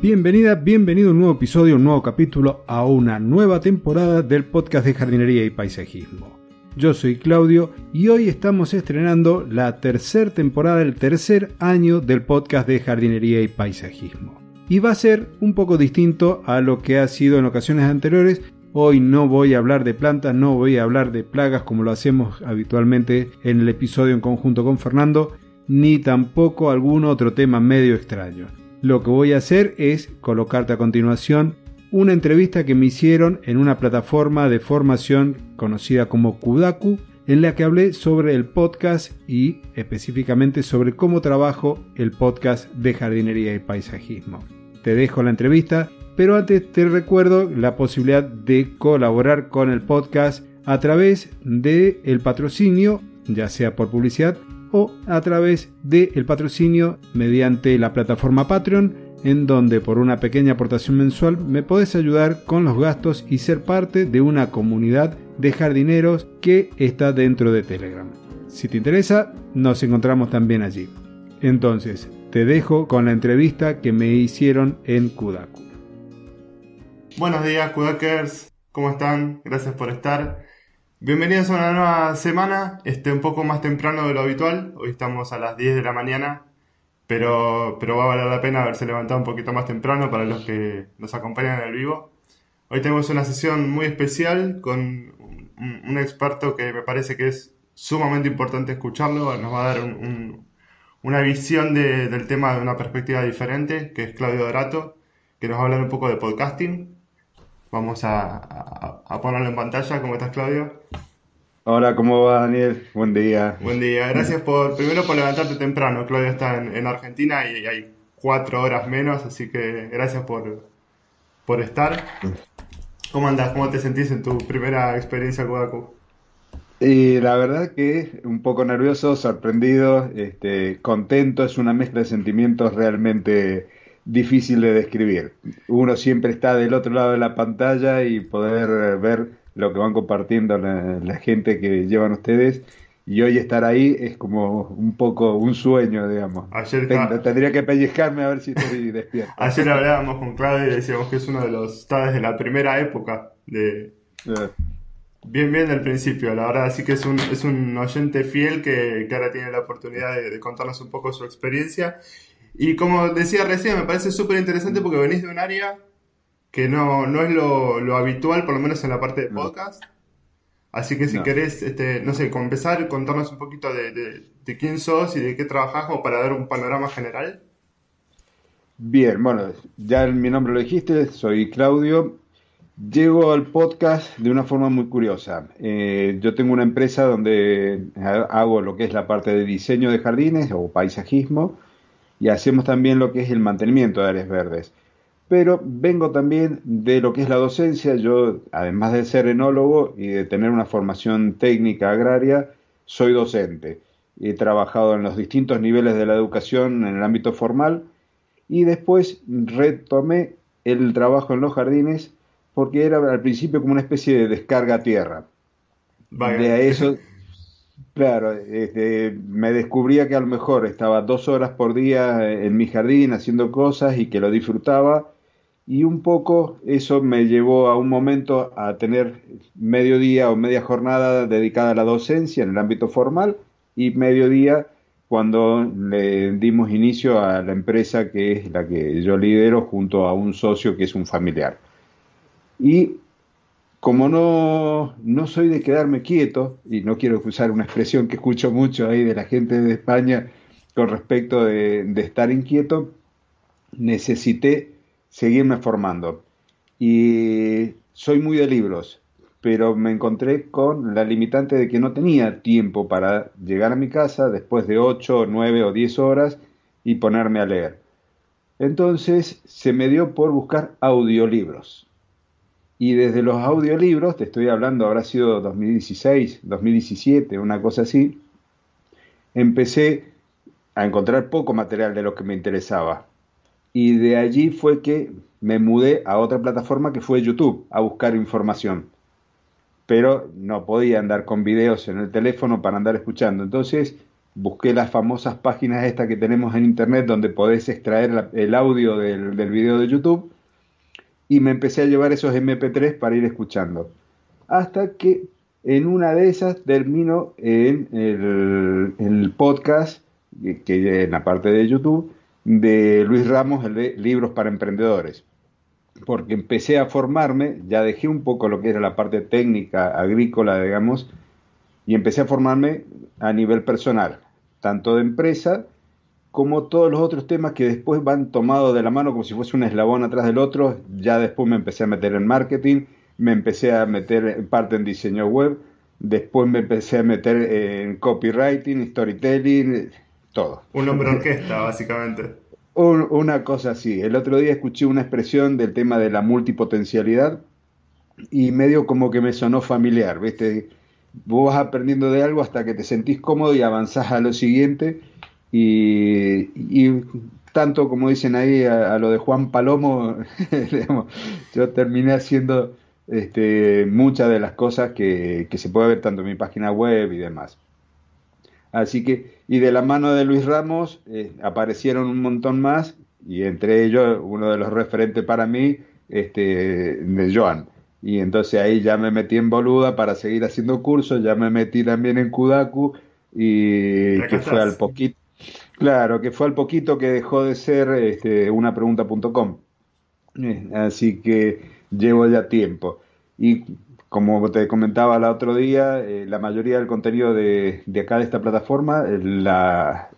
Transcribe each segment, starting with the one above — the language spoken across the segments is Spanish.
Bienvenida, bienvenido a un nuevo episodio, un nuevo capítulo, a una nueva temporada del podcast de jardinería y paisajismo. Yo soy Claudio y hoy estamos estrenando la tercera temporada, el tercer año del podcast de jardinería y paisajismo. Y va a ser un poco distinto a lo que ha sido en ocasiones anteriores. Hoy no voy a hablar de plantas, no voy a hablar de plagas como lo hacemos habitualmente en el episodio en conjunto con Fernando, ni tampoco algún otro tema medio extraño. Lo que voy a hacer es colocarte a continuación una entrevista que me hicieron en una plataforma de formación conocida como Kudaku, en la que hablé sobre el podcast y específicamente sobre cómo trabajo el podcast de jardinería y paisajismo. Te dejo la entrevista, pero antes te recuerdo la posibilidad de colaborar con el podcast a través del el patrocinio, ya sea por publicidad o a través del patrocinio mediante la plataforma Patreon, en donde por una pequeña aportación mensual me podés ayudar con los gastos y ser parte de una comunidad de jardineros que está dentro de Telegram. Si te interesa, nos encontramos también allí. Entonces, te dejo con la entrevista que me hicieron en Kudaku. Buenos días, Kudakers. ¿Cómo están? Gracias por estar. Bienvenidos a una nueva semana, este, un poco más temprano de lo habitual. Hoy estamos a las 10 de la mañana, pero, pero va a valer la pena haberse levantado un poquito más temprano para los que nos acompañan en el vivo. Hoy tenemos una sesión muy especial con un, experto que me parece que es sumamente importante escucharlo. Nos va a dar un- un- una visión de- del tema de una perspectiva diferente, que es Claudio Dorato, que nos va a hablar un poco de podcasting. Vamos a, a- a ponerlo en pantalla. ¿Cómo estás, Claudio? Hola, ¿cómo va Daniel? Buen día. Buen día. Gracias por, primero por levantarte temprano. Claudio está en, en Argentina y hay cuatro horas menos, así que gracias por, por estar. ¿Cómo andas? ¿Cómo te sentís en tu primera experiencia en Kodaku? Y la verdad que un poco nervioso, sorprendido, este, contento, es una mezcla de sentimientos realmente difícil de describir. Uno siempre está del otro lado de la pantalla y poder ver lo que van compartiendo la, la gente que llevan ustedes y hoy estar ahí es como un poco un sueño, digamos. Ayer, Ten- estaba- Tendría que pellizcarme a ver si estoy despierto. ayer hablábamos con Claudio y decíamos que es uno de los, está desde la primera época de, Eh, Bien, bien del principio, la verdad, sí que es un, es un oyente fiel que, que ahora tiene la oportunidad de, de contarnos un poco su experiencia. Y como decía recién, me parece súper interesante porque venís de un área que no, no es lo, lo habitual, por lo menos en la parte de podcast. Así que si No. querés, este, no sé, comenzar, contarnos un poquito de, de, de quién sos y de qué trabajás como para dar un panorama general. Bien, bueno, ya mi nombre lo dijiste, soy Claudio. Llego al podcast de una forma muy curiosa. Eh, yo tengo una empresa donde ha- hago lo que es la parte de diseño de jardines o paisajismo y hacemos también lo que es el mantenimiento de áreas verdes. Pero vengo también de lo que es la docencia. Yo, además de ser enólogo y de tener una formación técnica agraria, soy docente. He trabajado en los distintos niveles de la educación en el ámbito formal y después retomé el trabajo en los jardines porque era al principio como una especie de descarga a tierra. Vaya. De a eso, claro, este, me descubría que a lo mejor estaba dos horas por día en mi jardín haciendo cosas y que lo disfrutaba y un poco eso me llevó a un momento a tener medio día o media jornada dedicada a la docencia en el ámbito formal y medio día cuando le dimos inicio a la empresa que es la que yo lidero junto a un socio que es un familiar. Y como no, no soy de quedarme quieto, y no quiero usar una expresión que escucho mucho ahí de la gente de España con respecto de, de estar inquieto, necesité seguirme formando. Y soy muy de libros. pero me encontré con la limitante de que no tenía tiempo para llegar a mi casa después de 8, 9 o 10 horas y ponerme a leer. Entonces se me dio por buscar audiolibros. Y desde los audiolibros, te estoy hablando, habrá sido 2016, 2017, una cosa así, empecé a encontrar poco material de lo que me interesaba. Y de allí fue que me mudé a otra plataforma que fue YouTube, a buscar información. Pero no podía andar con videos en el teléfono para andar escuchando. Entonces busqué las famosas páginas estas que tenemos en internet donde podés extraer el audio del, del video de YouTube y me empecé a llevar esos MP3 para ir escuchando. Hasta que en una de esas termino en el, podcast, que, en la parte de YouTube, de Luis Ramos, el de Libros para Emprendedores. Porque empecé a formarme, ya dejé un poco lo que era la parte técnica, agrícola, digamos, y empecé a formarme a nivel personal, tanto de empresa como todos los otros temas que después van tomados de la mano como si fuese un eslabón atrás del otro, ya después me empecé a meter en marketing, me empecé a meter en parte en diseño web, después me empecé a meter en copywriting, storytelling, todo. Un hombre orquesta, básicamente. una cosa así. El otro día escuché una expresión del tema de la multipotencialidad y medio como que me sonó familiar, ¿viste? Vos vas aprendiendo de algo hasta que te sentís cómodo y avanzás a lo siguiente y, tanto como dicen ahí a, lo de Juan Palomo, yo terminé haciendo este, muchas de las cosas que, se puede ver tanto en mi página web y demás. Así que, y de la mano de Luis Ramos eh, aparecieron un montón más, y entre ellos uno de los referentes para mí, este, de Joan. Y entonces ahí ya me metí en Boluda para seguir haciendo cursos, ya me metí también en Kudaku, y que fue al poquito, Claro, que fue al poquito que dejó de ser este, una pregunta.com. Eh, así que llevo ya tiempo. Y como te comentaba el otro día, eh, la mayoría del contenido de, acá de esta plataforma, eh, la,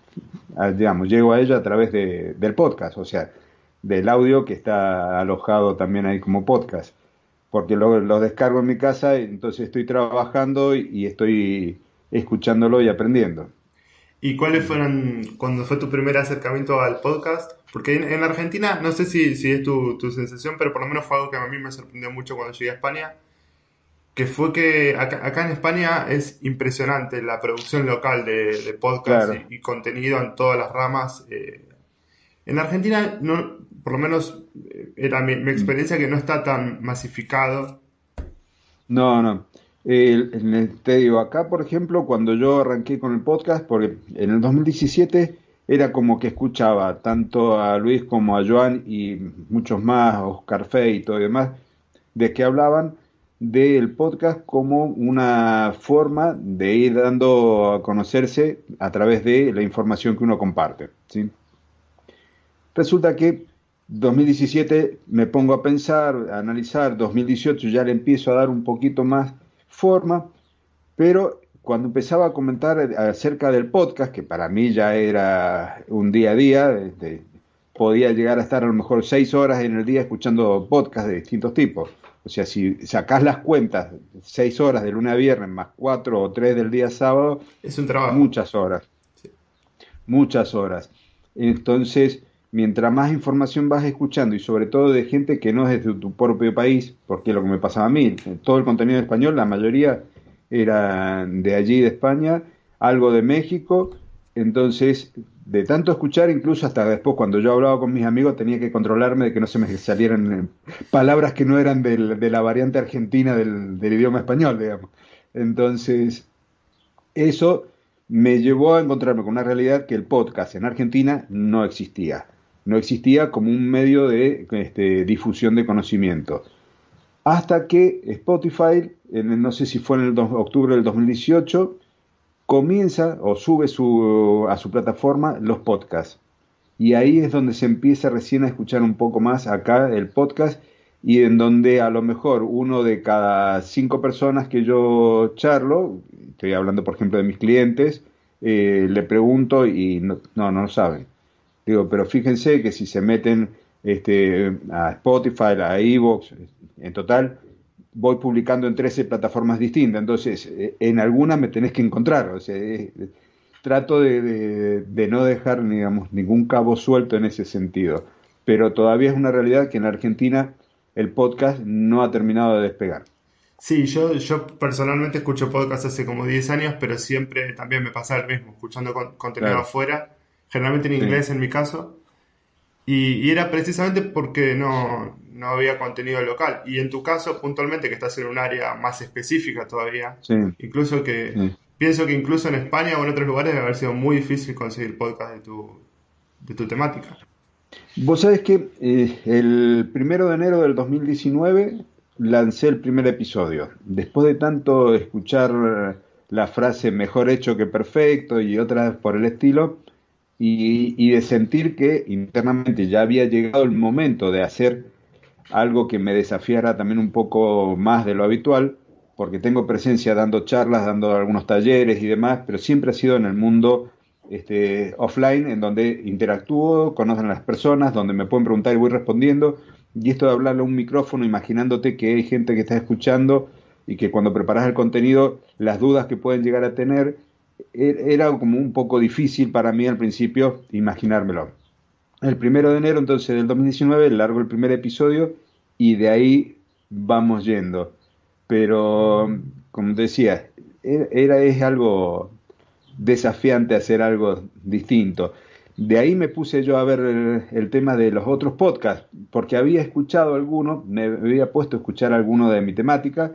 digamos, llego a ella a través de, del podcast, o sea, del audio que está alojado también ahí como podcast. Porque lo, lo descargo en mi casa, entonces estoy trabajando y estoy escuchándolo y aprendiendo. ¿Y cuáles fueron, cuando fue tu primer acercamiento al podcast? Porque en, Argentina, no sé si, si es tu, tu, sensación, pero por lo menos fue algo que a mí me sorprendió mucho cuando llegué a España, que fue que acá, en España es impresionante la producción local de, de podcast y, contenido en todas las ramas. Eh. En Argentina, no, por lo menos eh, era mi, mi experiencia que no está tan masificado. No, no. Eh, te digo, acá por ejemplo, cuando yo arranqué con el podcast, porque en el 2017 era como que escuchaba tanto a Luis como a Joan y muchos más, Oscar Fey y todo y demás, de que hablaban del podcast como una forma de ir dando a conocerse a través de la información que uno comparte. Resulta que 2017 me pongo a pensar, a analizar, 2018 ya le empiezo a dar un poquito más forma, pero cuando empezaba a comentar acerca del podcast, que para mí ya era un día a día, este, podía llegar a estar a lo mejor seis horas en el día escuchando podcasts de distintos tipos. O sea, si sacás las cuentas, seis horas de lunes a viernes más cuatro o tres del día sábado, es un trabajo. Muchas horas. Muchas horas. Entonces, mientras más información vas escuchando y sobre todo de gente que no es de tu propio país, porque lo que me pasaba a mí, todo el contenido en español, la mayoría era de allí, de España, algo de México, entonces de tanto escuchar, incluso hasta después cuando yo hablaba con mis amigos tenía que controlarme de que no se me salieran eh, palabras que no eran de la variante argentina del, del idioma español, digamos. Entonces, eso me llevó a encontrarme con una realidad que el podcast en Argentina no existía no existía como un medio de este, difusión de conocimiento. Hasta que Spotify, en, no sé si fue en el octubre del 2018, comienza o sube su, a su plataforma los podcasts. Y ahí es donde se empieza recién a escuchar un poco más acá el podcast y en donde a lo mejor uno de cada cinco personas que yo charlo, estoy hablando por ejemplo de mis clientes, eh, le pregunto y no, no lo saben. Digo, pero fíjense que si se meten este, a Spotify, a Evox, en total, voy publicando en 13 plataformas distintas, entonces eh, en algunas me tenés que encontrar, o sea, trato de, no dejar digamos, ningún cabo suelto en ese sentido, pero todavía es una realidad que en Argentina el podcast no ha terminado de despegar. Sí, yo, yo personalmente escucho podcast hace como 10 años, pero siempre también me pasa el mismo, escuchando contenido afuera, generalmente en inglés en mi caso, y, era precisamente porque no, había contenido local. Y en tu caso, puntualmente, que estás en un área más específica todavía, incluso que pienso que incluso en España o en otros lugares debe haber sido muy difícil conseguir podcast de tu, de tu temática. Vos sabés que eh, el primero de enero del 2019 lancé el primer episodio. Después de tanto escuchar la frase mejor hecho que perfecto y otras por el estilo, y, de sentir que internamente ya había llegado el momento de hacer algo que me desafiara también un poco más de lo habitual, porque tengo presencia dando charlas, dando algunos talleres y demás, pero siempre ha sido en el mundo este, offline, en donde interactúo, conocen a las personas, donde me pueden preguntar y voy respondiendo, y esto de hablarle a un micrófono, imaginándote que hay gente que está escuchando y que cuando preparas el contenido, las dudas que pueden llegar a tener, Er, era como un poco difícil para mí al principio imaginármelo. El primero de enero entonces del 2019 largo el primer episodio y de ahí vamos yendo. Pero, como decía, er, era, es algo desafiante hacer algo distinto. De ahí me puse yo a ver el, el, tema de los otros podcasts, porque había escuchado alguno, me había puesto a escuchar alguno de mi temática.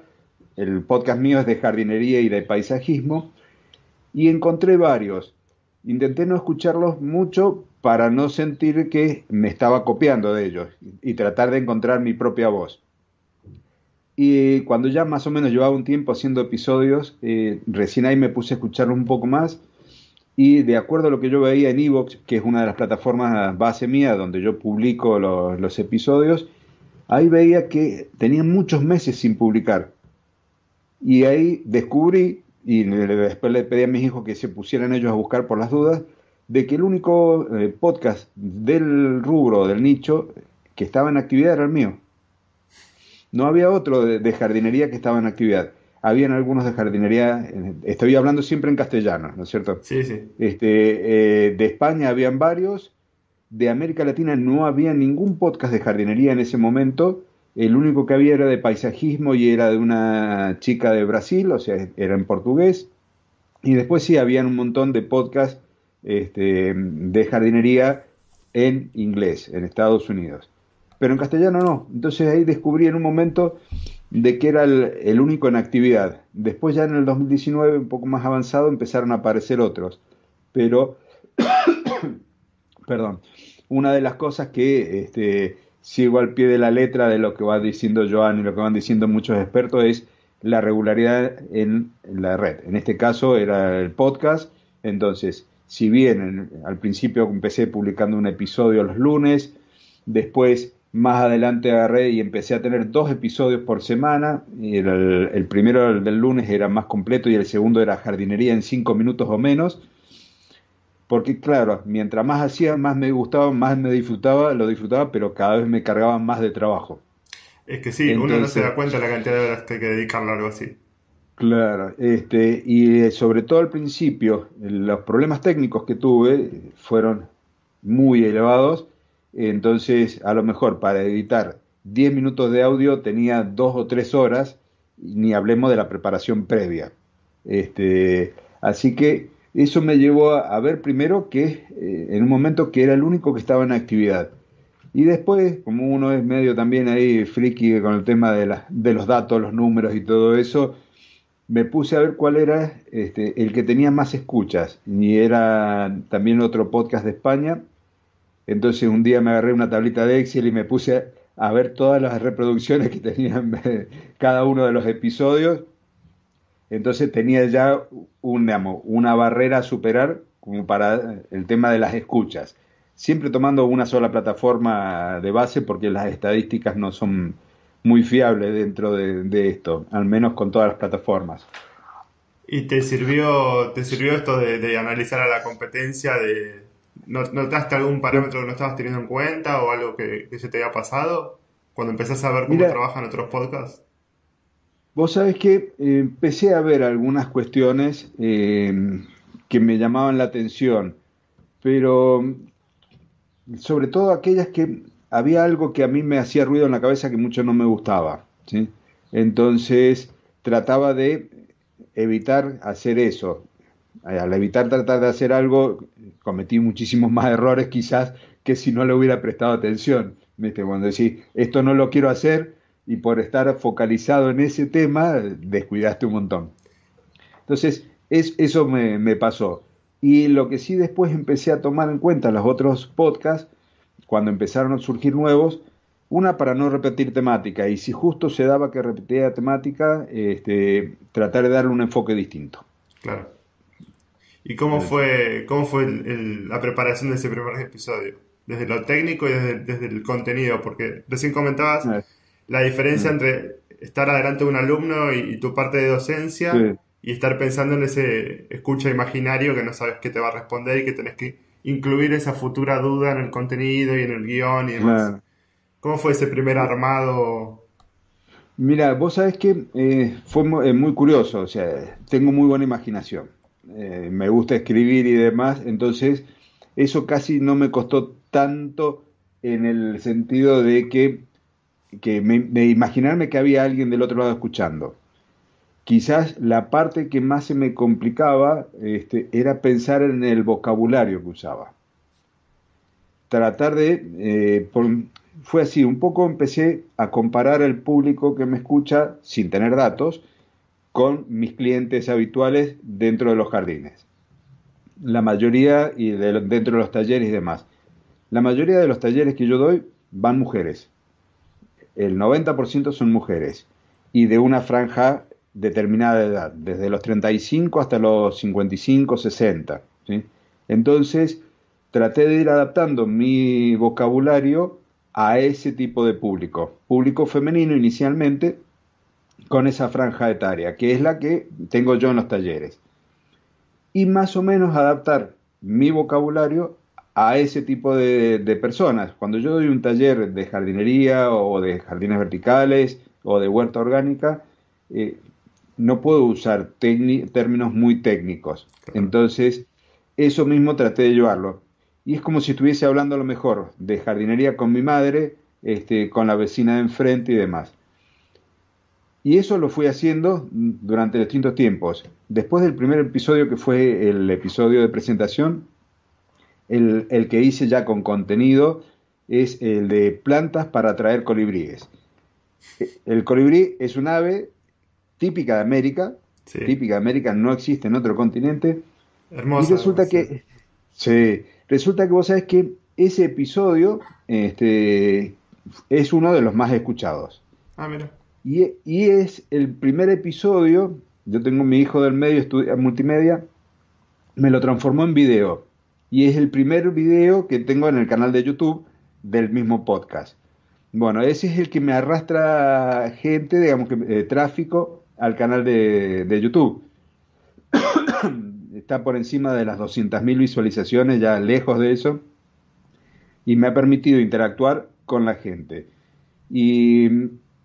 El podcast mío es de jardinería y de paisajismo y encontré varios. Intenté no escucharlos mucho para no sentir que me estaba copiando de ellos y tratar de encontrar mi propia voz. Y cuando ya más o menos llevaba un tiempo haciendo episodios, eh, recién ahí me puse a escucharlos un poco más y de acuerdo a lo que yo veía en Evox, que es una de las plataformas base mía donde yo publico los, los episodios, ahí veía que tenían muchos meses sin publicar. Y ahí descubrí y después le pedí a mis hijos que se pusieran ellos a buscar por las dudas, de que el único eh, podcast del rubro, del nicho, que estaba en actividad era el mío. No había otro de, jardinería que estaba en actividad. Habían algunos de jardinería, estoy hablando siempre en castellano, ¿no es cierto? Sí, sí. Este, eh, de España habían varios, de América Latina no había ningún podcast de jardinería en ese momento, el único que había era de paisajismo y era de una chica de Brasil, o sea, era en portugués. Y después sí, habían un montón de podcasts este, de jardinería en inglés, en Estados Unidos. Pero en castellano no. Entonces ahí descubrí en un momento de que era el, único en actividad. Después ya en el 2019, un poco más avanzado, empezaron a aparecer otros. Pero, perdón, una de las cosas que este, sigo al pie de la letra de lo que va diciendo Joan y lo que van diciendo muchos expertos es la regularidad en la red. En este caso era el podcast, entonces, si bien al principio empecé publicando un episodio los lunes, después más adelante agarré y empecé a tener dos episodios por semana. El, el primero el del lunes era más completo y el segundo era jardinería en cinco minutos o menos porque claro, mientras más hacía, más me gustaba, más me disfrutaba, lo disfrutaba, pero cada vez me cargaba más de trabajo. Es que sí, uno no se da cuenta de la cantidad de horas que hay que dedicarle a algo así. Claro, este, y eh, sobre todo al principio, los problemas técnicos que tuve fueron muy elevados, entonces a lo mejor para editar 10 minutos de audio tenía dos o tres horas, ni hablemos de la preparación previa. Este, así que eso me llevó a, ver primero que eh, en un momento que era el único que estaba en actividad. Y después, como uno es medio también ahí friki con el tema de, los datos, los números y todo eso, me puse a ver cuál era este, el que tenía más escuchas. Y era también otro podcast de España. Entonces un día me agarré una tablita de Excel y me puse a ver todas las reproducciones que tenían cada uno de los episodios entonces tenía ya una barrera a superar como para el tema de las escuchas. Siempre tomando una sola plataforma de base porque las estadísticas no son muy fiables dentro de, esto, al menos con todas las plataformas. ¿Y te sirvió, te sirvió esto de, analizar a la competencia? De, ¿Notaste algún parámetro que no estabas teniendo en cuenta o algo que, se te había pasado cuando empezaste a ver cómo trabajan otros podcasts? Vos sabés que eh, empecé a ver algunas cuestiones eh, que me llamaban la atención, pero sobre todo aquellas que había algo que a mí me hacía ruido en la cabeza que mucho no me gustaba. ¿sí? Entonces trataba de evitar hacer eso. Al evitar tratar de hacer algo, cometí muchísimos más errores quizás que si no le hubiera prestado atención. ¿Viste? Cuando decís, esto no lo quiero hacer y por estar focalizado en ese tema, descuidaste un montón. Entonces, es, eso me, me pasó. Y lo que sí después empecé a tomar en cuenta los otros podcasts, cuando empezaron a surgir nuevos, una para no repetir temática y si justo se daba que repetía temática, este, tratar de darle un enfoque distinto. Claro. ¿Y cómo fue, cómo fue la preparación de ese primer episodio? Desde lo técnico y desde, el contenido, porque recién comentabas. La diferencia mm. entre estar adelante de un alumno y, tu parte de docencia y estar pensando en ese escucha imaginario que no sabes qué te va a responder y que tenés que incluir esa futura duda en el contenido y en el guion y demás. ¿Cómo fue ese primer armado? Mira, vos sabés que eh, fue eh, muy, curioso, o sea, tengo muy buena imaginación, eh, me gusta escribir y demás, entonces eso casi no me costó tanto en el sentido de que, que de imaginarme que había alguien del otro lado escuchando. Quizás la parte que más se me complicaba este, era pensar en el vocabulario que usaba. Tratar de, fue así, un poco empecé a comparar el público que me escucha sin tener datos con mis clientes habituales dentro de los jardines. La mayoría y dentro de los talleres y demás. La mayoría de los talleres que yo doy van mujeres. El 90% son mujeres y de una franja determinada de edad, desde los 35 hasta los 55, 60. Entonces, traté de ir adaptando mi vocabulario a ese tipo de público, público femenino inicialmente, con esa franja etaria, que es la que tengo yo en los talleres. Y más o menos adaptar mi vocabulario a ese tipo de, personas. Cuando yo doy un taller de jardinería o de jardines verticales o de huerta orgánica, eh, no puedo usar términos muy técnicos. Entonces, eso mismo traté de llevarlo y es como si estuviese hablando a lo mejor de jardinería con mi madre, este, con la vecina de enfrente y demás. Y eso lo fui haciendo durante distintos tiempos. Después del primer episodio, que fue el episodio de presentación, el, el que hice ya con contenido es el de plantas para atraer colibríes. El colibrí es un ave típica de América, típica de América, no existe en otro continente. Hermosa. Y resulta que, sí, Resulta que vos sabés que ese episodio este, es uno de los más escuchados. Ah, mira. Y, es el primer episodio, yo tengo mi hijo del medio, estudia multimedia, me lo transformó en video. Y es el primer video que tengo en el canal de YouTube del mismo podcast. Bueno, ese es el que me arrastra gente, digamos que eh, tráfico al canal de, de YouTube. está por encima de las 200.000 visualizaciones, ya lejos de eso, y me ha permitido interactuar con la gente. Y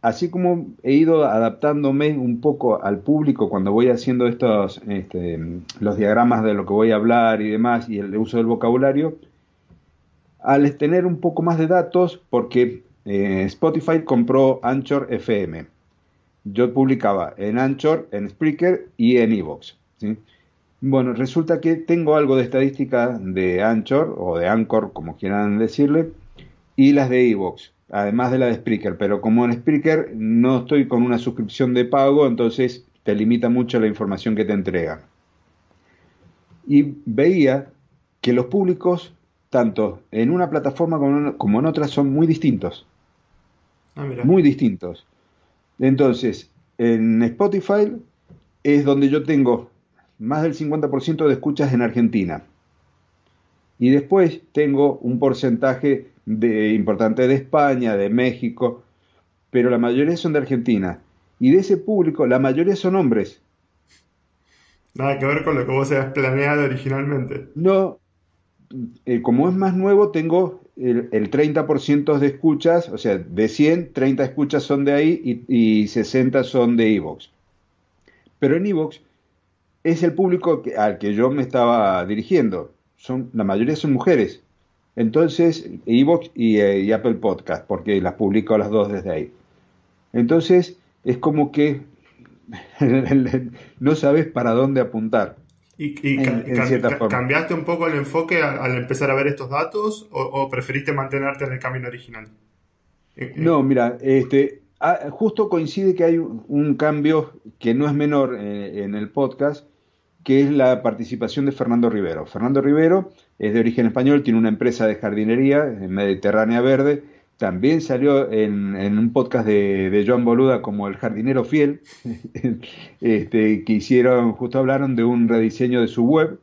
así como he ido adaptándome un poco al público cuando voy haciendo estos, este, los diagramas de lo que voy a hablar y demás, y el uso del vocabulario, al tener un poco más de datos, porque eh, Spotify compró Anchor FM. Yo publicaba en Anchor, en Spreaker y en Evox. Bueno, resulta que tengo algo de estadística de Anchor o de Anchor, como quieran decirle, y las de Evox, además de la de Spreaker. Pero como en Spreaker no estoy con una suscripción de pago, entonces te limita mucho la información que te entrega. Y veía que los públicos, tanto en una plataforma como en otras, son muy distintos. Ah, muy distintos. Entonces, en Spotify es donde yo tengo más del 50% de escuchas en Argentina. Y después tengo un porcentaje de, importante de España, de México, pero la mayoría son de Argentina. Y de ese público, la mayoría son hombres. Nada que ver con lo que vos habías planeado originalmente. No, eh, como es más nuevo, tengo el, el 30% de escuchas, o sea, de 100, 30 escuchas son de ahí y, y 60 son de Evox. Pero en Evox es el público al que yo me estaba dirigiendo. Son, la mayoría son mujeres. Entonces, Evox y, eh, y Apple Podcast, porque las publico las dos desde ahí. Entonces, es como que no sabes para dónde apuntar. ¿Y, y En- en cierta forma. cambiaste un poco el enfoque al, al empezar a ver estos datos o, o preferiste mantenerte en el camino original? Eh, eh, No, mira, este, ah, justo coincide que hay un, cambio que no es menor en el podcast, que es la participación de Fernando Rivero. Fernando Rivero es de origen español, tiene una empresa de jardinería en Mediterránea Verde. También salió en, un podcast de, de Joan Boluda como El jardinero fiel, este, que hicieron, justo hablaron de un rediseño de su web.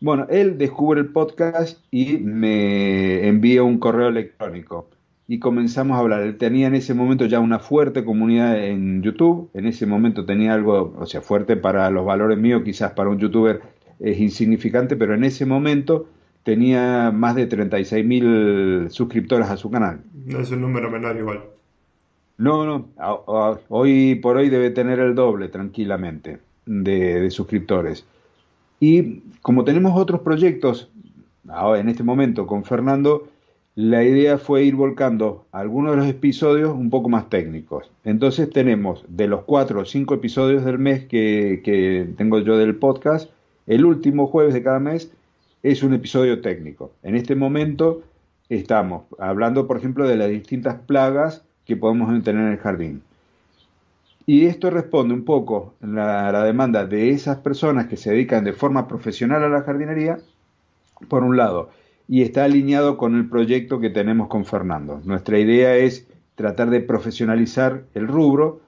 Bueno, él descubre el podcast y me envía un correo electrónico y comenzamos a hablar. Él tenía en ese momento ya una fuerte comunidad en YouTube, en ese momento tenía algo, o sea, fuerte para los valores míos, quizás para un youtuber es insignificante, pero en ese momento tenía más de 36 mil suscriptores a su canal. No es un número menor igual. No, no, a- a- hoy por hoy debe tener el doble tranquilamente de, de suscriptores. Y como tenemos otros proyectos ahora en este momento con Fernando, la idea fue ir volcando algunos de los episodios un poco más técnicos. Entonces tenemos de los cuatro o cinco episodios del mes que, que tengo yo del podcast, el último jueves de cada mes es un episodio técnico. En este momento estamos hablando, por ejemplo, de las distintas plagas que podemos tener en el jardín. Y esto responde un poco a la, demanda de esas personas que se dedican de forma profesional a la jardinería, por un lado, y está alineado con el proyecto que tenemos con Fernando. Nuestra idea es tratar de profesionalizar el rubro,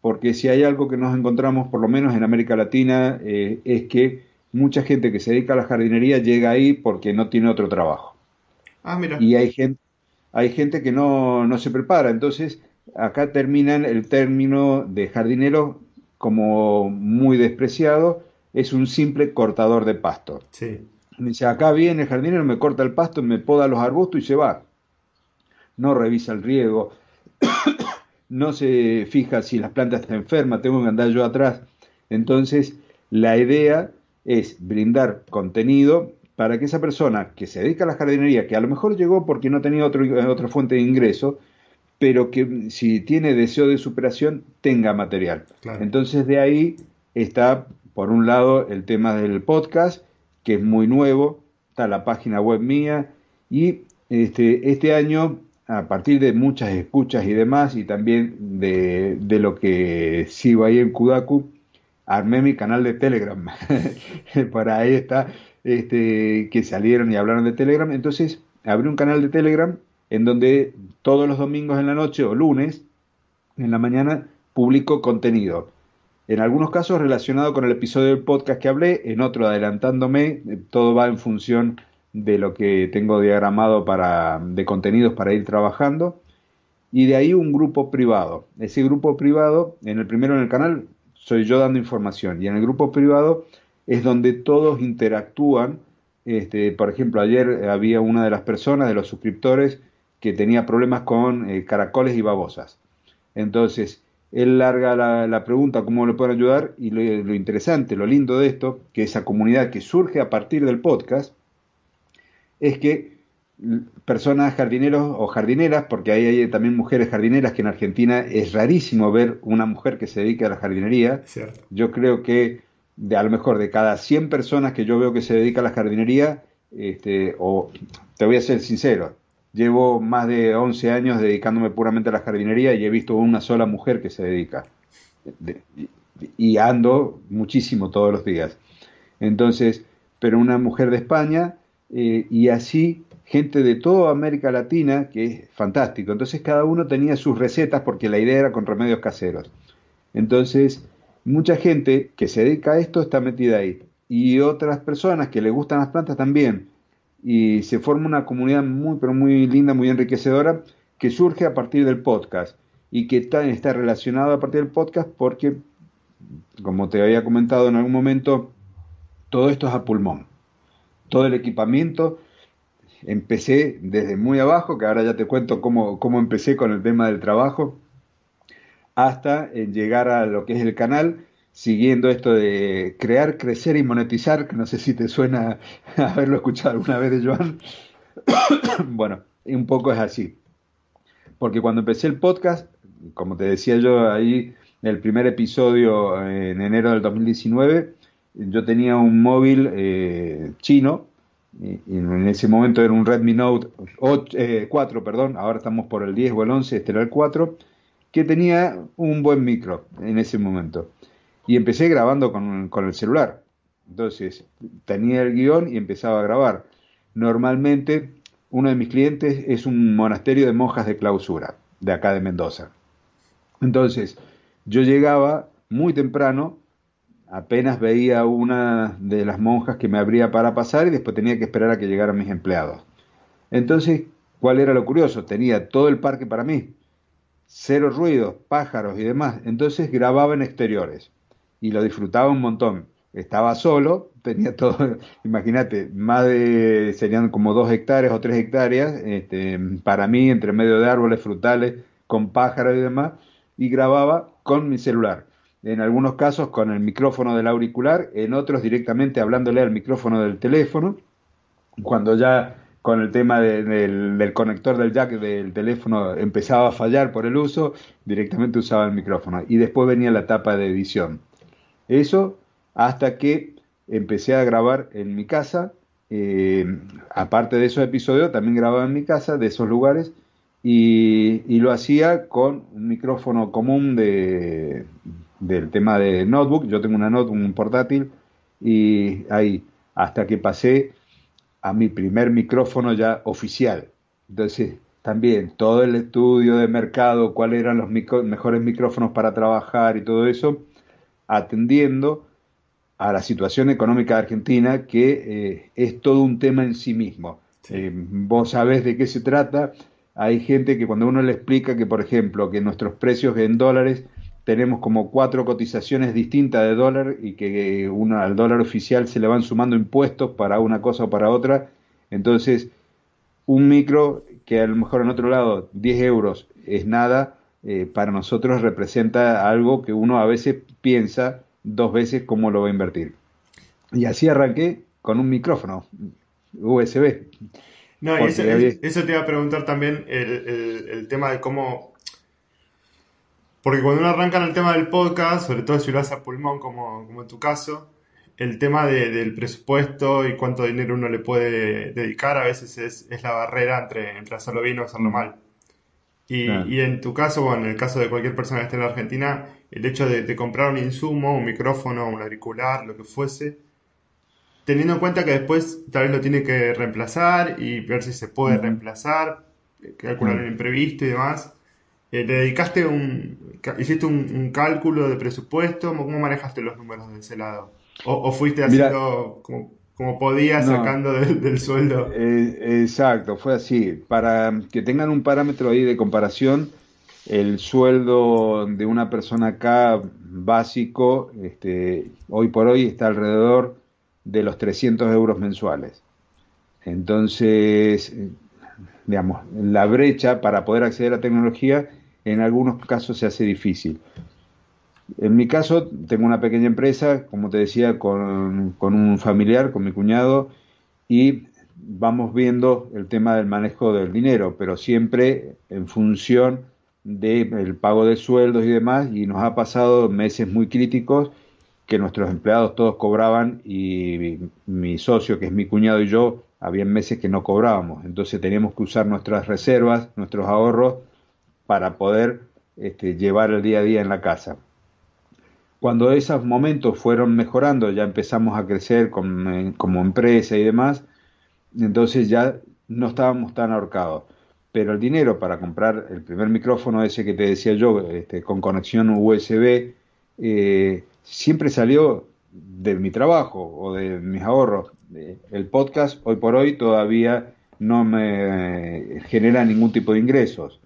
porque si hay algo que nos encontramos, por lo menos en América Latina, eh, es que mucha gente que se dedica a la jardinería llega ahí porque no tiene otro trabajo. Ah, mira. Y hay gente, hay gente que no, no se prepara. Entonces, acá terminan el término de jardinero como muy despreciado. Es un simple cortador de pasto. Sí. Dice, acá viene el jardinero, me corta el pasto, me poda los arbustos y se va. No revisa el riego, no se fija si las plantas están enfermas, tengo que andar yo atrás. Entonces, la idea es brindar contenido para que esa persona que se dedica a la jardinería, que a lo mejor llegó porque no tenía otro, otra fuente de ingreso, pero que si tiene deseo de superación, tenga material. Claro. Entonces, de ahí está, por un lado, el tema del podcast, que es muy nuevo, está la página web mía, y este, este año, a partir de muchas escuchas y demás, y también de, de lo que sigo ahí en Kudaku, armé mi canal de Telegram. Por ahí está, este, que salieron y hablaron de Telegram. Entonces, abrí un canal de Telegram en donde todos los domingos en la noche o lunes en la mañana publico contenido. En algunos casos relacionado con el episodio del podcast que hablé, en otro adelantándome, eh, todo va en función de lo que tengo diagramado para, de contenidos para ir trabajando. Y de ahí un grupo privado. Ese grupo privado, en el primero en el canal, soy yo dando información. Y en el grupo privado es donde todos interactúan. Este, por ejemplo, ayer había una de las personas, de los suscriptores, que tenía problemas con eh, caracoles y babosas. Entonces, él larga la, la pregunta cómo le pueden ayudar y lo, lo, interesante, lo lindo de esto, que esa comunidad que surge a partir del podcast, es que personas jardineros o jardineras, porque ahí hay también mujeres jardineras, que en Argentina es rarísimo ver una mujer que se dedique a la jardinería. Cierto. Yo creo que de a lo mejor de cada 100 personas que yo veo que se dedica a la jardinería, este, o te voy a ser sincero, llevo más de 11 años dedicándome puramente a la jardinería y he visto una sola mujer que se dedica. De, y, y ando muchísimo todos los días. Entonces, pero una mujer de España eh, y así gente de toda América Latina, que es fantástico. Entonces cada uno tenía sus recetas porque la idea era con remedios caseros. Entonces, mucha gente que se dedica a esto está metida ahí. Y otras personas que le gustan las plantas también. Y se forma una comunidad muy, pero muy linda, muy enriquecedora, que surge a partir del podcast. Y que está, está relacionado a partir del podcast porque, como te había comentado en algún momento, todo esto es a pulmón. todo el equipamiento. Empecé desde muy abajo, que ahora ya te cuento cómo, cómo empecé con el tema del trabajo, hasta llegar a lo que es el canal, siguiendo esto de crear, crecer y monetizar, que no sé si te suena haberlo escuchado alguna vez de Joan. bueno, un poco es así. Porque cuando empecé el podcast, como te decía yo ahí, el primer episodio en enero del 2019, yo tenía un móvil eh, chino, en ese momento era un Redmi Note 8, 4, eh, perdón, ahora estamos por el 10 o el 11, este era el 4, que tenía un buen micro en ese momento. Y empecé grabando con, con el celular. Entonces, tenía el guion y empezaba a grabar. Normalmente, uno de mis clientes es un monasterio de monjas de clausura, de acá de Mendoza. Entonces, yo llegaba muy temprano, apenas veía una de las monjas que me abría para pasar y después tenía que esperar a que llegaran mis empleados. Entonces, ¿cuál era lo curioso? Tenía todo el parque para mí, cero ruido, pájaros y demás. Entonces grababa en exteriores y lo disfrutaba un montón. Estaba solo, tenía todo, imagínate, más de, serían como dos hectáreas o tres hectáreas, este, para mí, entre medio de árboles frutales, con pájaros y demás, y grababa con mi celular. En algunos casos con el micrófono del auricular, en otros directamente hablándole al micrófono del teléfono. Cuando ya con el tema del, conector del jack del teléfono empezaba a fallar por el uso, directamente usaba el micrófono. Y después venía la etapa de edición. Eso hasta que empecé a grabar en mi casa. Eh, aparte de esos episodios, también grababa en mi casa, de esos lugares, y, lo hacía con un micrófono común de, del tema de notebook. Yo tengo una notebook, un portátil, y ahí, hasta que pasé a mi primer micrófono ya oficial. Entonces, también todo el estudio de mercado, cuáles eran los mejores micrófonos para trabajar y todo eso, atendiendo a la situación económica de Argentina, que eh, es todo un tema en sí mismo. Eh, vos sabés de qué se trata, hay gente que cuando uno le explica que, por ejemplo, que nuestros precios en dólares tenemos como cuatro cotizaciones distintas de dólar y que uno, al dólar oficial se le van sumando impuestos para una cosa o para otra, entonces un micro que a lo mejor en otro lado 10 euros es nada, eh, para nosotros representa algo que uno a veces piensa dos veces cómo lo va a invertir. Y así arranqué con un micrófono USB. No, y eso, te iba a preguntar también el, tema de cómo... Porque cuando uno arranca en el tema del podcast, sobre todo si lo hace a pulmón como, como en tu caso, el tema del presupuesto y cuánto dinero uno le puede dedicar a veces es, la barrera entre, entre, hacerlo bien o hacerlo mal. Y, y, en tu caso, bueno, en el caso de cualquier persona que esté en la Argentina, el hecho de, de comprar un insumo, un micrófono, un auricular, lo que fuese, teniendo en cuenta que después tal vez lo tiene que reemplazar y ver si se puede reemplazar, calcular el imprevisto y demás. Eh, ¿Le dedicaste un, hiciste un, cálculo de presupuesto? ¿Cómo manejaste los números de ese lado? ¿O, fuiste haciendo como, como, podías sacando del, sueldo? Eh, exacto, fue así. Para que tengan un parámetro ahí de comparación, el sueldo de una persona acá básico, este, hoy por hoy está alrededor de los 300 euros mensuales. Entonces, digamos, la brecha para poder acceder a tecnología en algunos casos se hace difícil. En mi caso, tengo una pequeña empresa, como te decía, con, un familiar, con mi cuñado, y vamos viendo el tema del manejo del dinero, pero siempre en función del pago de sueldos y demás, y nos ha pasado meses muy críticos que nuestros empleados todos cobraban y mi, socio, que es mi cuñado y yo, había meses que no cobrábamos. Entonces teníamos que usar nuestras reservas, nuestros ahorros, para poder este, llevar el día a día en la casa. Cuando esos momentos fueron mejorando, ya empezamos a crecer como empresa y demás, entonces ya no estábamos tan ahorcados. Pero el dinero para comprar el primer micrófono ese que te decía yo, este, con conexión USB, eh, siempre salió de mi trabajo o de mis ahorros. El podcast hoy por hoy todavía no me genera ningún tipo de ingresos.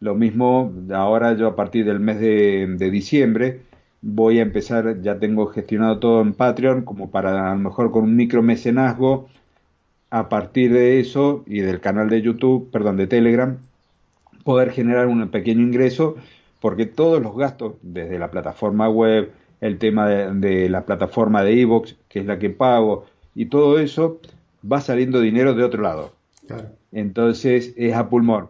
Lo mismo ahora yo a partir del mes de, diciembre voy a empezar, ya tengo gestionado todo en Patreon como para a lo mejor con un micro mecenazgo a partir de eso y del canal de YouTube, perdón, de Telegram, poder generar un pequeño ingreso, porque todos los gastos, desde la plataforma web, el tema de, la plataforma de Evox, que es la que pago, y todo eso, va saliendo dinero de otro lado. Entonces es a pulmón.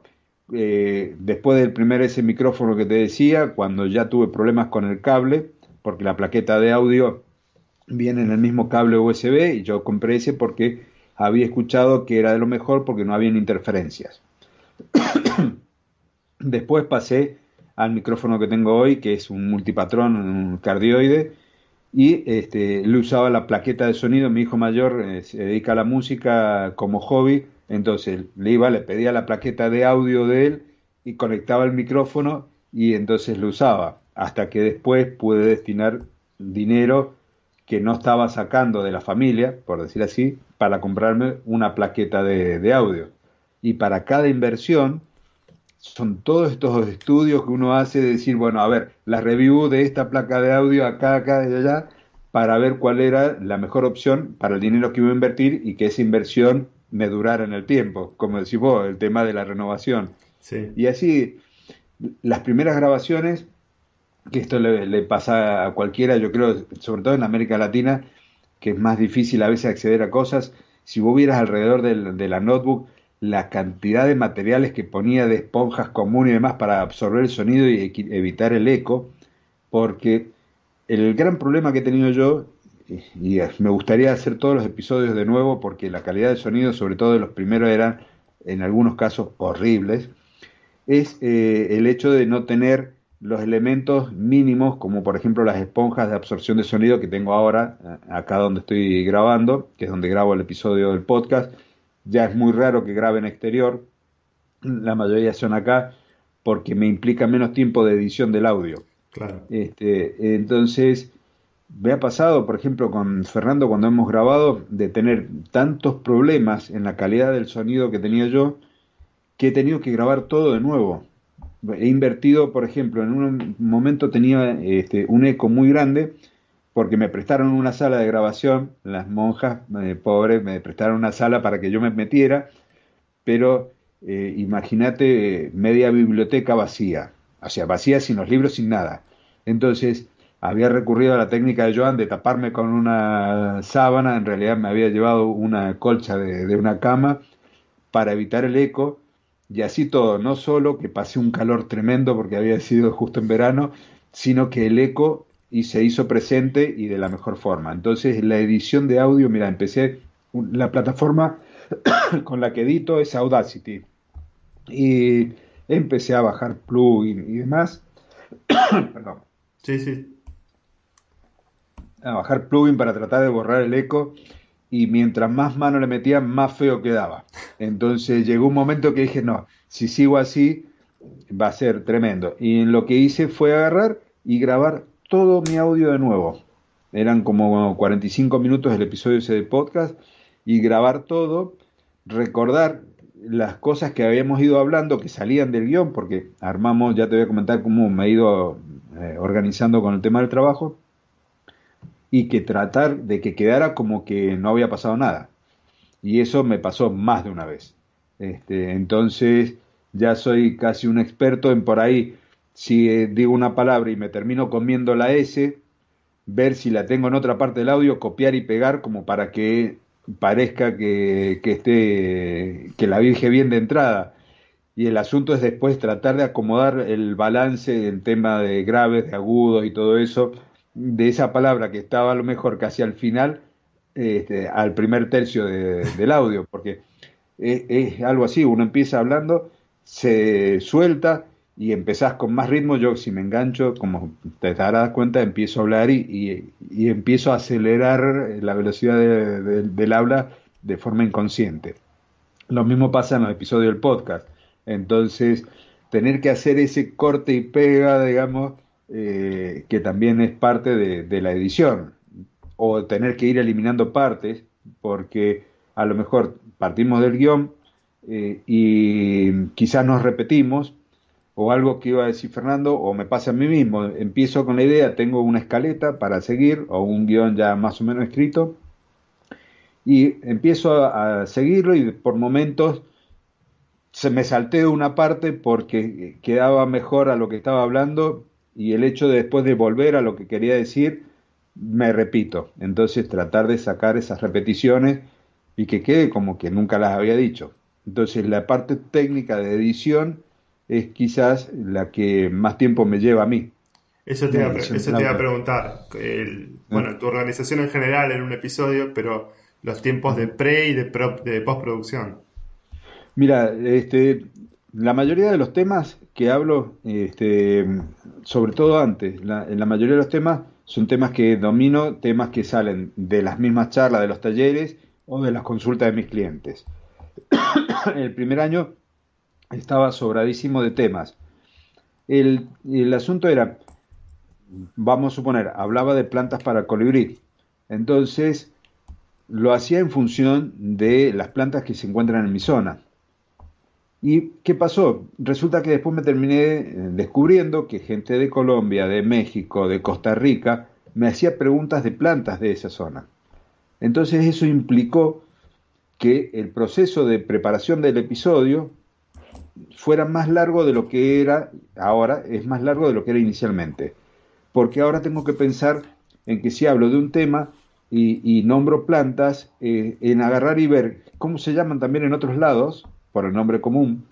Eh, después del primer ese micrófono que te decía, cuando ya tuve problemas con el cable, porque la plaqueta de audio viene en el mismo cable USB y yo compré ese porque había escuchado que era de lo mejor porque no habían interferencias. Después pasé al micrófono que tengo hoy, que es un multipatrón, un cardioide, y este, le usaba la plaqueta de sonido. Mi hijo mayor eh, se dedica a la música como hobby, entonces le iba, le pedía la plaqueta de audio de él y conectaba el micrófono y entonces lo usaba, hasta que después pude destinar dinero que no estaba sacando de la familia, por decir así, para comprarme una plaqueta de, audio. Y para cada inversión, son todos estos estudios que uno hace de decir, bueno, a ver, la review de esta placa de audio acá, acá y allá, para ver cuál era la mejor opción para el dinero que iba a invertir y que esa inversión me durara en el tiempo, como decís vos, el tema de la renovación. Y así, las primeras grabaciones que esto le, pasa a cualquiera, yo creo, sobre todo en América Latina, que es más difícil a veces acceder a cosas. Si vos vieras alrededor de la notebook la cantidad de materiales que ponía de esponjas comunes y demás para absorber el sonido y evitar el eco, porque el gran problema que he tenido yo, y me gustaría hacer todos los episodios de nuevo, porque la calidad de sonido, sobre todo de los primeros, eran en algunos casos horribles, es eh, el hecho de no tener los elementos mínimos, como por ejemplo las esponjas de absorción de sonido que tengo ahora, acá donde estoy grabando, que es donde grabo el episodio del podcast. Ya es muy raro que grabe en exterior, la mayoría son acá, porque me implica menos tiempo de edición del audio. Claro. Este, entonces, me ha pasado, por ejemplo, con Fernando cuando hemos grabado, de tener tantos problemas en la calidad del sonido que tenía yo, que he tenido que grabar todo de nuevo he invertido, por ejemplo, en un momento tenía este, un eco muy grande porque me prestaron una sala de grabación, las monjas eh, pobres me prestaron una sala para que yo me metiera, pero eh, imagínate media biblioteca vacía, o sea, vacía sin los libros, sin nada. Entonces, había recurrido a la técnica de Joan de taparme con una sábana, en realidad me había llevado una colcha de una cama para evitar el eco y así todo, no solo que pasé un calor tremendo porque había sido justo en verano, sino que el eco y se hizo presente y de la mejor forma. Entonces la edición de audio, mira, empecé, la plataforma con la que edito es Audacity. Y empecé a bajar plugin y demás. Perdón. Sí, sí. A bajar plugin para tratar de borrar el eco y mientras más mano le metía, más feo quedaba. Entonces llegó un momento que dije, no, si sigo así, va a ser tremendo. Y lo que hice fue agarrar y grabar todo mi audio de nuevo. Eran como 45 minutos el episodio ese de podcast y grabar todo, recordar las cosas que habíamos ido hablando que salían del guion, porque armamos, ya te voy a comentar cómo me he ido eh, organizando con el tema del trabajo, y que tratar de que quedara como que no había pasado nada. Y eso me pasó más de una vez. Este, entonces ya soy casi un experto en por ahí, si eh, digo una palabra y me termino comiendo la S, ver si la tengo en otra parte del audio, copiar y pegar como para que parezca que, que esté, que la dije bien de entrada. Y el asunto es después tratar de acomodar el balance en tema de graves, de agudos y todo eso, de esa palabra que estaba a lo mejor casi al final, este, al primer tercio del audio, porque es, algo así, uno empieza hablando, se suelta y empezás con más ritmo, yo si me engancho, como te darás cuenta, empiezo a hablar y, empiezo a acelerar la velocidad del habla de forma inconsciente. Lo mismo pasa en los episodios del podcast. Entonces, tener que hacer ese corte y pega, digamos, eh, que también es parte de, la edición, o tener que ir eliminando partes, porque a lo mejor partimos del guion eh, y quizás nos repetimos, o algo que iba a decir Fernando, o me pasa a mí mismo, empiezo con la idea, tengo una escaleta para seguir, o un guion ya más o menos escrito, Y empiezo a, seguirlo y por momentos se me salté de una parte porque quedaba mejor a lo que estaba hablando y el hecho de después de volver a lo que quería decir, me repito. Entonces tratar de sacar esas repeticiones y que quede como que nunca las había dicho. Entonces la parte técnica de edición es quizás la que más tiempo me lleva a mí. Eso te, iba, a preguntar. bueno, tu organización en general en un episodio, pero los tiempos de pre y de, de postproducción. Mira, este, la mayoría de los temas que hablo, este, sobre todo antes, en la mayoría de los temas son temas que domino, temas que salen de las mismas charlas, de los talleres o de las consultas de mis clientes. el primer año estaba sobradísimo de temas. El, el asunto era, vamos a suponer, hablaba de plantas para colibrí. Entonces, lo hacía en función de las plantas que se encuentran en mi zona. ¿Y qué pasó? Resulta que después me terminé eh, descubriendo que gente de Colombia, de México, de Costa Rica, me hacía preguntas de plantas de esa zona. Entonces eso implicó que el proceso de preparación del episodio fuera más largo de lo que era ahora, es más largo de lo que era inicialmente porque ahora tengo que pensar en que si hablo de un tema y, nombro plantas, eh, en agarrar y ver cómo se llaman también en otros lados, por el nombre común,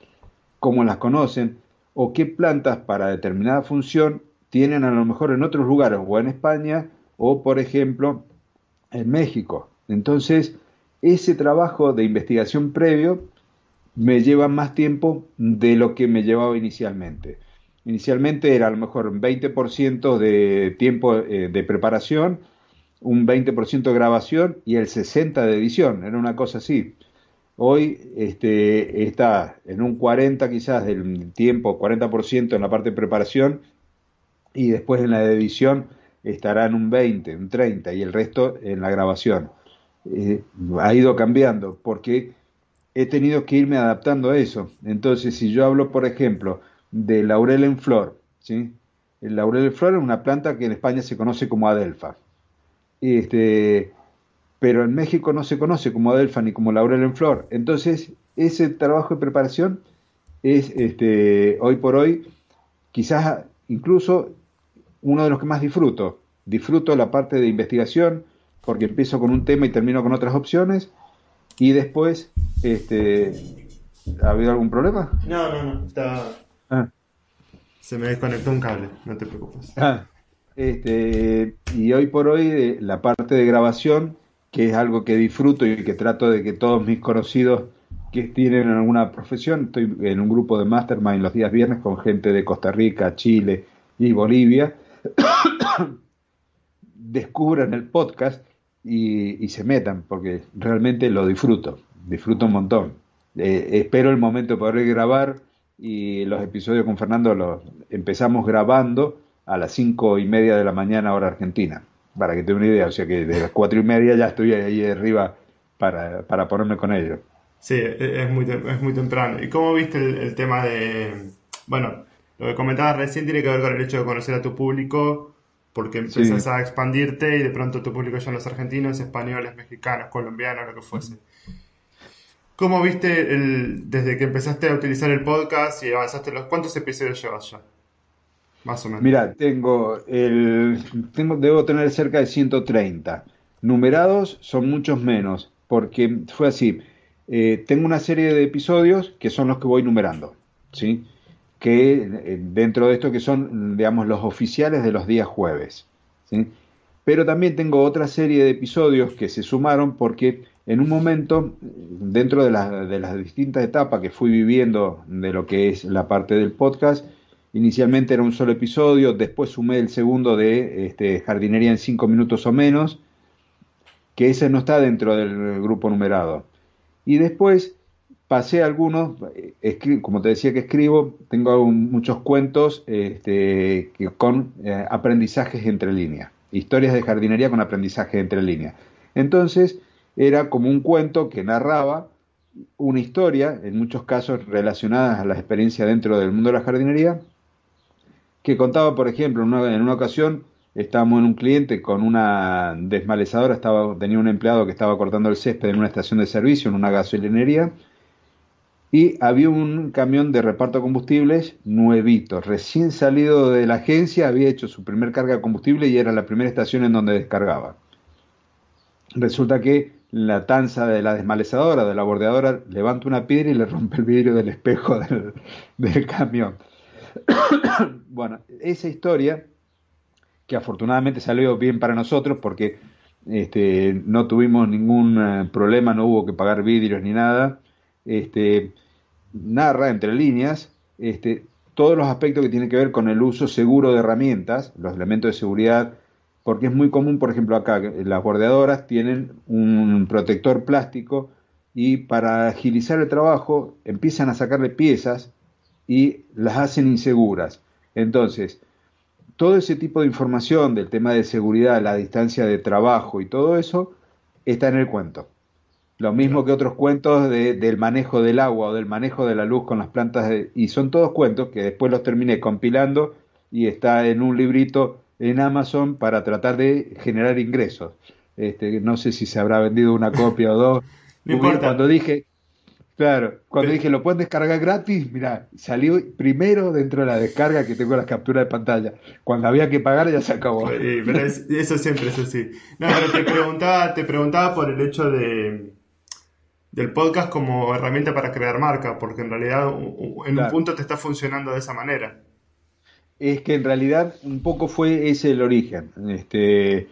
cómo las conocen, o qué plantas para determinada función tienen a lo mejor en otros lugares, o en España, o por ejemplo en México. Entonces, ese trabajo de investigación previo me lleva más tiempo de lo que me llevaba inicialmente. Inicialmente era a lo mejor un 20% de tiempo eh, de preparación, un 20% de grabación y el 60% de edición, era una cosa así. Hoy este, está en un 40 quizás del tiempo, 40% en la parte de preparación y después en la edición estará en un 20, un 30 y el resto en la grabación. Eh, ha ido cambiando porque he tenido que irme adaptando a eso. Entonces, si yo hablo, por ejemplo, de laurel en flor. ¿sí? El laurel en flor es una planta que en España se conoce como adelfa. Este, pero en México no se conoce como adelfa ni como laurel en flor. Entonces, ese trabajo de preparación es este, hoy por hoy quizás incluso uno de los que más disfruto. Disfruto la parte de investigación porque empiezo con un tema y termino con otras opciones y después este, ¿ha habido algún problema? No, no, no, está, Ah. Se me desconectó un cable, no te preocupes. Ah, este, y hoy por hoy la parte de grabación, que es algo que disfruto y que trato de que todos mis conocidos que tienen alguna profesión, estoy en un grupo de mastermind los días viernes con gente de Costa Rica, Chile y Bolivia, descubran el podcast y, se metan, porque realmente lo disfruto, disfruto un montón. Eh, espero el momento de poder grabar y los episodios con Fernando los empezamos grabando a las cinco y media de la mañana hora argentina, para que te una idea, o sea que de las cuatro y media ya estoy ahí arriba para, para ponerme con ellos. Sí, e-, es muy, es muy temprano. ¿Y cómo viste el, tema de, bueno, lo que comentabas recién tiene que ver con el hecho de conocer a tu público, porque empiezas a expandirte y de pronto tu público ya no es argentinos, españoles, mexicanos, colombianos, lo que fuese. ¿Cómo viste el, desde que empezaste a utilizar el podcast y avanzaste los... ¿Cuántos episodios llevas ya? Más o menos. Mira, tengo el... Tengo, debo tener cerca de 130. Numerados son muchos menos, porque fue así. Eh, tengo una serie de episodios que son los que voy numerando, ¿sí? Que eh, dentro de esto que son, digamos, los oficiales de los días jueves, ¿sí? Pero también tengo otra serie de episodios que se sumaron porque en un momento, dentro de, las distintas etapas que fui viviendo de lo que es la parte del podcast, inicialmente era un solo episodio, después sumé el segundo de este, jardinería en cinco minutos o menos, que ese no está dentro del grupo numerado. Y después pasé algunos, como te decía que escribo, tengo muchos cuentos este, con eh, aprendizajes entre líneas, historias de jardinería con aprendizaje entre líneas. Entonces, era como un cuento que narraba una historia, en muchos casos relacionadas a la experiencia dentro del mundo de la jardinería, que contaba, por ejemplo, en una, ocasión estábamos en un cliente con una desmalezadora, tenía un empleado que estaba cortando el césped en una estación de servicio, en una gasolinería, y había un camión de reparto de combustibles nuevito, recién salido de la agencia, había hecho su primer carga de combustible y era la primera estación en donde descargaba. Resulta que la tanza de la desmalezadora, de la bordeadora, levanta una piedra y le rompe el vidrio del espejo del, camión. bueno, esa historia que afortunadamente salió bien para nosotros porque este, no tuvimos ningún eh, problema, no hubo que pagar vidrios ni nada. Este, narra entre líneas este, todos los aspectos que tienen que ver con el uso seguro de herramientas, los elementos de seguridad, porque es muy común, por ejemplo, acá las bordeadoras tienen un protector plástico y para agilizar el trabajo empiezan a sacarle piezas y las hacen inseguras. Entonces, todo ese tipo de información del tema de seguridad, la distancia de trabajo y todo eso está en el cuento. Lo mismo que otros cuentos del manejo del agua o del manejo de la luz con las plantas, y son todos cuentos que después los terminé compilando y está en un librito en Amazon para tratar de generar ingresos. Este, no sé si se habrá vendido una copia o dos. no Cuando dije, Claro, cuando dije lo pueden descargar gratis, mira, salió primero dentro de la descarga que tengo las capturas de pantalla. Cuando había que pagar ya se acabó. Eso siempre es así. No, pero te preguntaba, te preguntaba por el hecho de del podcast como herramienta para crear marca, porque en realidad en un punto te está funcionando de esa manera. Es que en realidad un poco fue ese el origen. Este,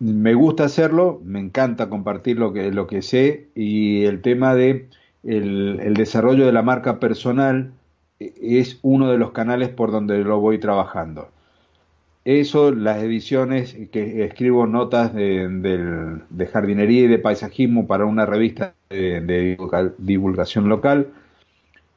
me gusta hacerlo, me encanta compartir lo que, lo que sé y el tema de el, desarrollo de la marca personal eh, es uno de los canales por donde lo voy trabajando. Eso, las ediciones que escribo notas de, jardinería y de paisajismo para una revista de, divulgación local.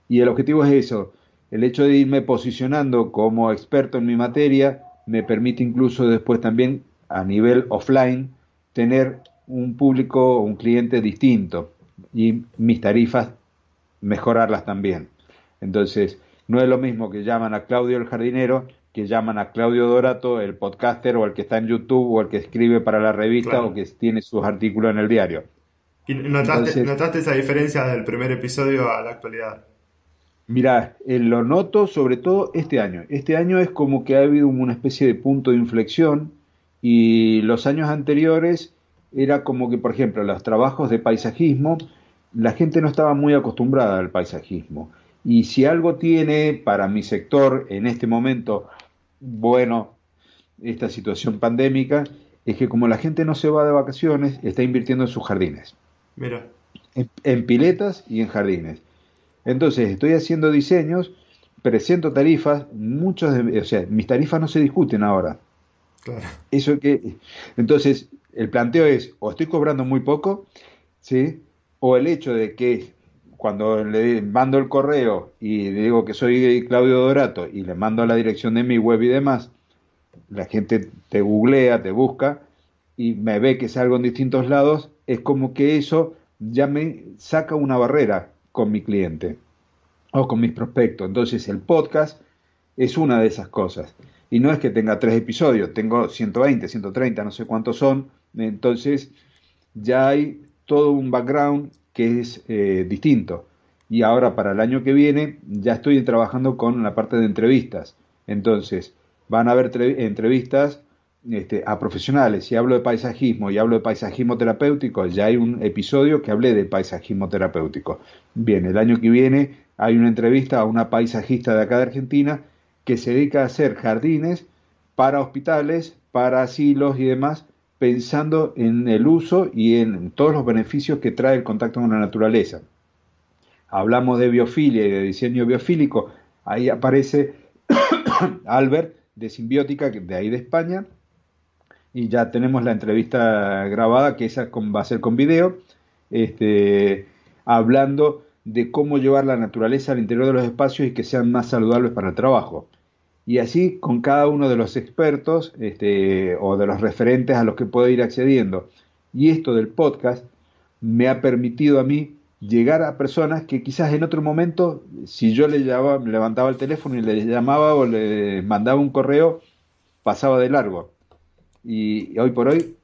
Y el objetivo es eso, el hecho de irme posicionando como experto en mi materia me permite incluso después también a nivel offline tener un público, un cliente distinto y mis tarifas mejorarlas también. Entonces, no es lo mismo que llaman a Claudio el jardinero que llaman a Claudio Dorato, el podcaster o el que está en YouTube o el que escribe para la revista o que tiene sus artículos en el diario. ¿Y notaste, esa diferencia del primer episodio a la actualidad? Mira, eh, lo noto sobre todo este año. Este año es como que ha habido una especie de punto de inflexión y los años anteriores era como que, por ejemplo, los trabajos de paisajismo, la gente no estaba muy acostumbrada al paisajismo. Y si algo tiene para mi sector en este momento, bueno, esta situación pandémica, es que como la gente no se va de vacaciones, está invirtiendo en sus jardines. Mira. En, piletas y en jardines. Entonces, estoy haciendo diseños, presento tarifas, muchos de, o sea, mis tarifas no se discuten ahora. Claro. Eso que, entonces, el planteo es, o estoy cobrando muy poco, ¿sí? O el hecho de que cuando le mando el correo y digo que soy Claudio Dorato y le mando la dirección de mi web y demás, la gente te googlea, te busca y me ve que salgo en distintos lados, es como que eso ya me saca una barrera con mi cliente o con mis prospectos. Entonces el podcast es una de esas cosas. Y no es que tenga tres episodios, tengo 120, 130, no sé cuántos son, entonces ya hay todo un background que es eh, distinto. Y ahora para el año que viene ya estoy trabajando con la parte de entrevistas. Entonces van a haber entrevistas este, a profesionales. Si hablo de paisajismo y hablo de paisajismo terapéutico, ya hay un episodio que hablé de paisajismo terapéutico. Bien, el año que viene hay una entrevista a una paisajista de acá de Argentina que se dedica a hacer jardines para hospitales, para asilos y demás, pensando en el uso y en todos los beneficios que trae el contacto con la naturaleza. Hablamos de biofilia y de diseño biofílico, ahí aparece Albert de Simbiótica, de ahí de España, y ya tenemos la entrevista grabada, que esa va a ser con video, este, hablando de cómo llevar la naturaleza al interior de los espacios y que sean más saludables para el trabajo y así con cada uno de los expertos este, o de los referentes a los que puedo ir accediendo. Y esto del podcast me ha permitido a mí llegar a personas que quizás en otro momento, si yo le llamaba, levantaba el teléfono y le llamaba o le mandaba un correo, pasaba de largo. y, hoy por hoy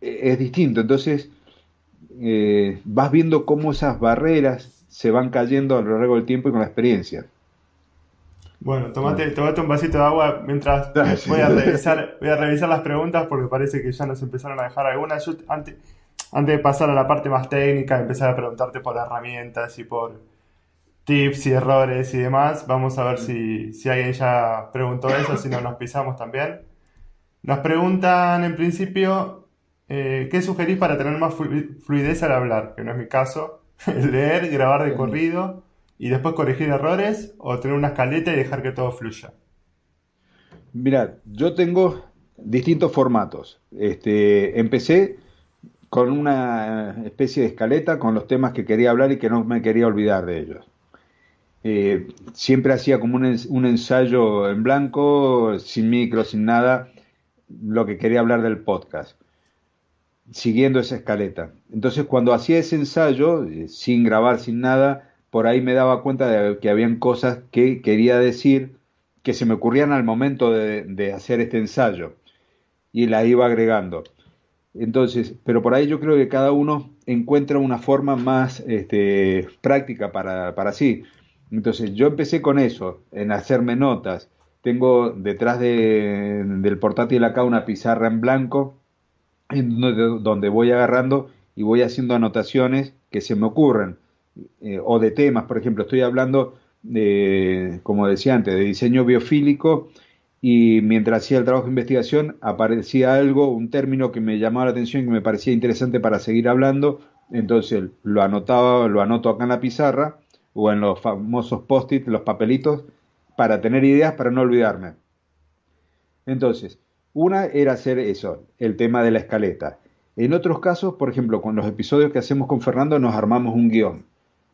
eh, es distinto. Entonces, eh, vas viendo cómo esas barreras se van cayendo a lo largo del tiempo y con la experiencia. Bueno, tomate, tomate un vasito de agua mientras voy a revisar, voy a revisar las preguntas porque parece que ya nos empezaron a dejar algunas. antes, antes de pasar a la parte más técnica, empezar a preguntarte por herramientas y por tips y errores y demás. Vamos a ver si, si alguien ya preguntó eso, si no nos pisamos también. Nos preguntan en principio, eh, ¿qué sugerís para tener más fluidez al hablar? Que no es mi caso. Leer, grabar de corrido y después corregir errores o tener una escaleta y dejar que todo fluya. Mira, yo tengo distintos formatos. Este, empecé con una especie de escaleta con los temas que quería hablar y que no me quería olvidar de ellos. Eh, siempre hacía como un, ensayo en blanco, sin micro, sin nada, lo que quería hablar del podcast, siguiendo esa escaleta. Entonces cuando hacía ese ensayo, eh, sin grabar, sin nada, por ahí me daba cuenta de que habían cosas que quería decir que se me ocurrían al momento de, hacer este ensayo y la iba agregando. Entonces, pero por ahí yo creo que cada uno encuentra una forma más este, práctica para, para sí. Entonces yo empecé con eso, en hacerme notas. Tengo detrás del portátil acá una pizarra en blanco en donde, voy agarrando y voy haciendo anotaciones que se me ocurren. Eh, o de temas, por ejemplo, estoy hablando de, como decía antes, de diseño biofílico y mientras hacía el trabajo de investigación aparecía algo, un término que me llamaba la atención que me parecía interesante para seguir hablando, entonces lo anotaba, lo anoto acá en la pizarra o en los famosos post-it, los papelitos, para tener ideas, para no olvidarme. Entonces, una era hacer eso, el tema de la escaleta. En otros casos, por ejemplo, con los episodios que hacemos con Fernando, nos armamos un guion,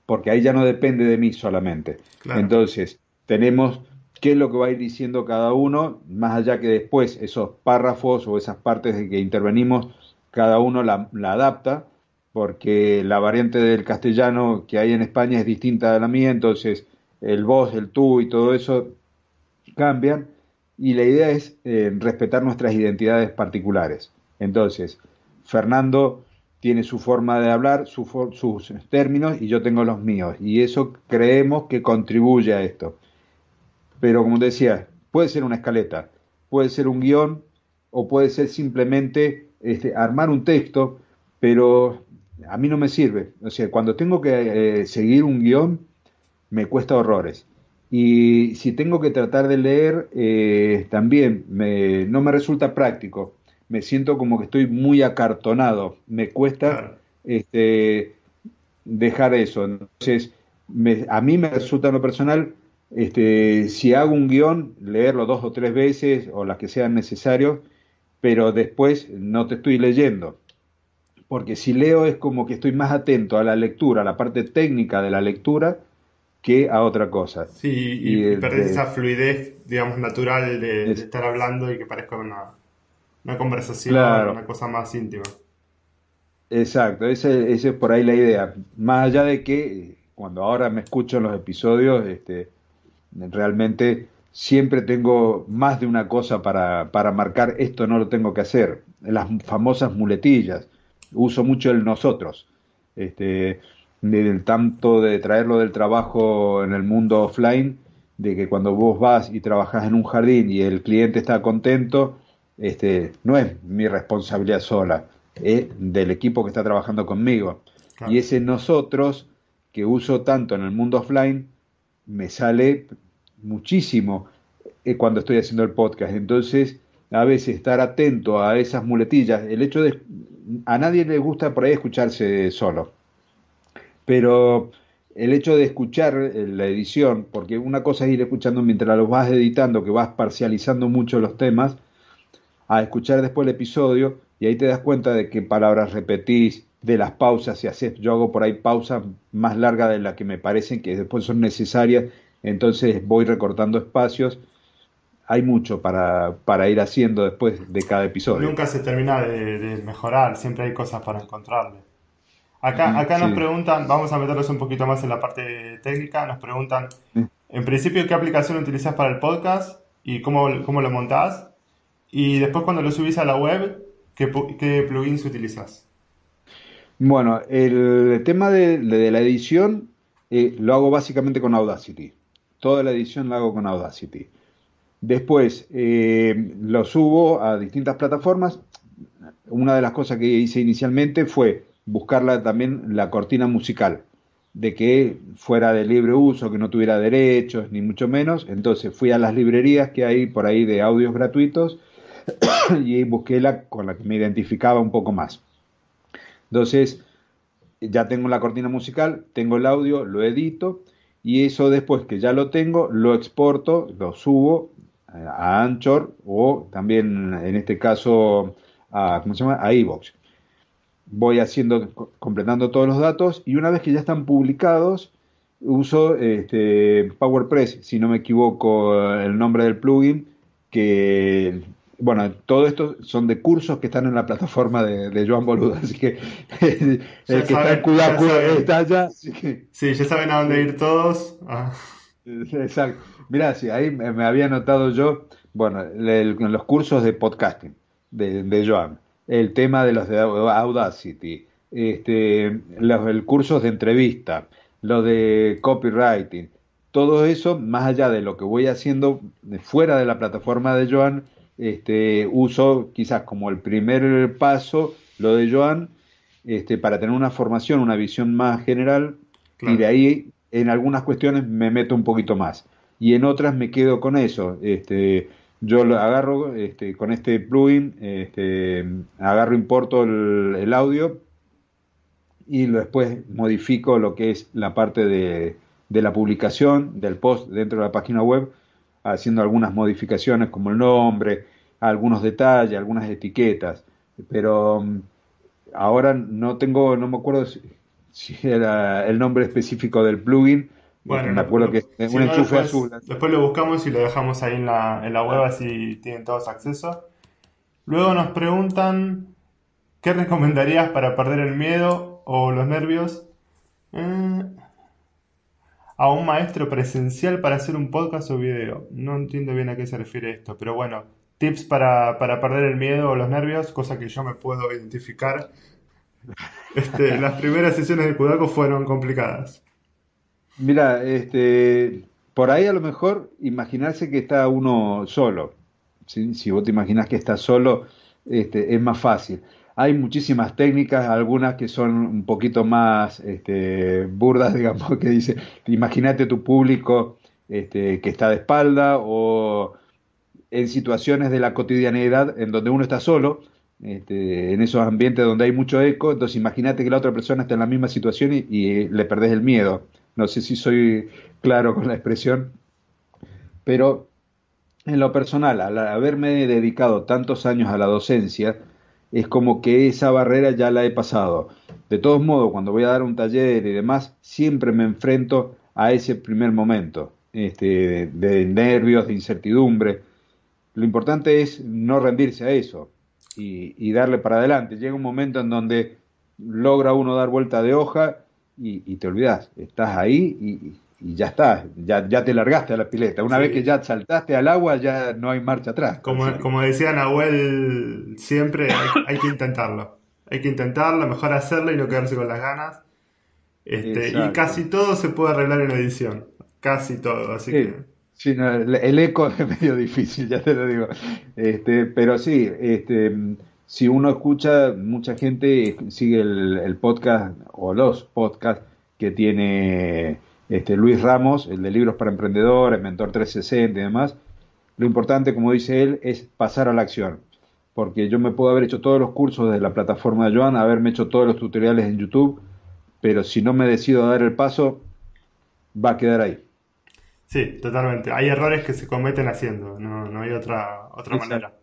porque ahí ya no depende de mí solamente. Entonces, tenemos qué es lo que va a ir diciendo cada uno, más allá que después esos párrafos o esas partes de que intervenimos, cada uno la adapta porque la variante del castellano que hay en España es distinta a la mía, entonces el vos, el tú y todo eso cambian y la idea es eh, respetar nuestras identidades particulares. Entonces, Fernando tiene su forma de hablar, sus términos y yo tengo los míos y eso creemos que contribuye a esto. Pero como decía, puede ser una escaleta, puede ser un guion o puede ser simplemente este, armar un texto, pero a mí no me sirve. O sea, cuando tengo que eh, seguir un guion, me cuesta horrores. Y si tengo que tratar de leer, eh, también no me resulta práctico. Me siento como que estoy muy acartonado. Me cuesta este, dejar eso. Entonces, a mí me resulta en lo personal, este, si hago un guion, leerlo dos o tres veces o las que sean necesarios, pero después no te estoy leyendo porque si leo es como que estoy más atento a la lectura, a la parte técnica de la lectura, que a otra cosa. Sí, y, y perdés esa fluidez, digamos, natural de, estar hablando y que parezca una, una conversación, una cosa más íntima. Exacto, esa es por ahí la idea. Más allá de que cuando ahora me escucho en los episodios, este, realmente siempre tengo más de una cosa para, para marcar, esto no lo tengo que hacer. Las famosas muletillas uso mucho el nosotros. Este, del tanto de traerlo del trabajo en el mundo offline, de que cuando vos vas y trabajas en un jardín y el cliente está contento, este, no es mi responsabilidad sola, es del equipo que está trabajando conmigo. Y ese nosotros que uso tanto en el mundo offline me sale muchísimo eh, cuando estoy haciendo el podcast. Entonces, a veces estar atento a esas muletillas, el hecho de a nadie le gusta por ahí escucharse solo. Pero el hecho de escuchar eh, la edición, porque una cosa es ir escuchando mientras lo vas editando, que vas parcializando mucho los temas, a escuchar después el episodio y ahí te das cuenta de qué palabras repetís, de las pausas, si haces, yo hago por ahí pausas más largas de las que me parecen que después son necesarias, entonces voy recortando espacios hay mucho para, para, ir haciendo después de cada episodio. Nunca se termina de, mejorar, siempre hay cosas para encontrarle. Acá, acá nos preguntan, vamos a meternos un poquito más en la parte técnica, nos preguntan, en principio, ¿qué aplicación utilizas para el podcast y cómo, cómo lo montás? Y después cuando lo subís a la web, ¿qué, plugins utilizas? Bueno, el tema de, la edición eh, lo hago básicamente con Audacity. Toda la edición la hago con Audacity. Después eh, lo subo a distintas plataformas. Una de las cosas que hice inicialmente fue buscarla también la cortina musical, de que fuera de libre uso, que no tuviera derechos, ni mucho menos. Entonces fui a las librerías que hay por ahí de audios gratuitos y busqué la con la que me identificaba un poco más. Entonces, ya tengo la cortina musical, tengo el audio, lo edito y eso después que ya lo tengo, lo exporto, lo subo eh, a Anchor o también en este caso a, ¿cómo se llama? a iVoox. Voy haciendo, completando todos los datos y una vez que ya están publicados, uso este, PowerPress, si no me equivoco el nombre del plugin, que bueno, todo esto son de cursos que están en la plataforma de, Joan Boluda, así que el que está en Cudacu está allá. Sí, ya saben a dónde ir todos. Ah. Exacto. Mirá, sí, ahí me, había notado yo, bueno, en los cursos de podcasting de, Joan, el tema de los de Audacity, este, los el cursos de entrevista, lo de copywriting, todo eso, más allá de lo que voy haciendo fuera de la plataforma de Joan, este, uso quizás como el primer paso lo de Joan este, para tener una formación, una visión más general y de ahí en algunas cuestiones me meto un poquito más y en otras me quedo con eso. Este, yo lo agarro este, con este plugin, este, agarro, importo el, audio y después modifico lo que es la parte de, de la publicación del post dentro de la página web haciendo algunas modificaciones como el nombre, algunos detalles, algunas etiquetas, pero mm, ahora no tengo, no me acuerdo si, era el nombre específico del plugin. Bueno, me acuerdo que es un enchufe después, azul. Después lo buscamos y lo dejamos ahí en la, en la web así tienen todos acceso. Luego nos preguntan ¿qué recomendarías para perder el miedo o los nervios? Eh, a un maestro presencial para hacer un podcast o video. No entiendo bien a qué se refiere esto, pero bueno, tips para, perder el miedo o los nervios, cosa que yo me puedo identificar. Este, las primeras sesiones de Kudaco fueron complicadas. Mira, este, por ahí a lo mejor imaginarse que está uno solo. Si vos te imaginas que estás solo, este, es más fácil. Hay muchísimas técnicas, algunas que son un poquito más este, burdas, digamos, que dice, imagínate tu público este, que está de espalda o en situaciones de la cotidianidad en donde uno está solo, este, en esos ambientes donde hay mucho eco, entonces imagínate que la otra persona está en la misma situación y, le perdés el miedo. No sé si soy claro con la expresión, pero en lo personal, al haberme dedicado tantos años a la docencia, es como que esa barrera ya la he pasado. De todos modos, cuando voy a dar un taller y demás, siempre me enfrento a ese primer momento este, de, nervios, de incertidumbre. Lo importante es no rendirse a eso y, darle para adelante. Llega un momento en donde logra uno dar vuelta de hoja y, te olvidas, estás ahí y, y ya está, ya, ya te largaste a la pileta. Una vez que ya saltaste al agua, ya no hay marcha atrás. Como, como decía Nahuel, siempre hay, que intentarlo. Hay que intentarlo, mejor hacerlo y no quedarse con las ganas. Este, y casi todo se puede arreglar en edición. Casi todo, así que. Sí, el, eco es medio difícil, ya te lo digo. Este, pero sí, este, si uno escucha, mucha gente sigue el, el podcast o los podcasts que tiene este, Luis Ramos, el de Libros para Emprendedores, Mentor 360 y demás, lo importante, como dice él, es pasar a la acción. Porque yo me puedo haber hecho todos los cursos de la plataforma de Joan, haberme hecho todos los tutoriales en YouTube, pero si no me decido a dar el paso, va a quedar ahí. Sí, totalmente. Hay errores que se cometen haciendo, no, hay otra, otra manera.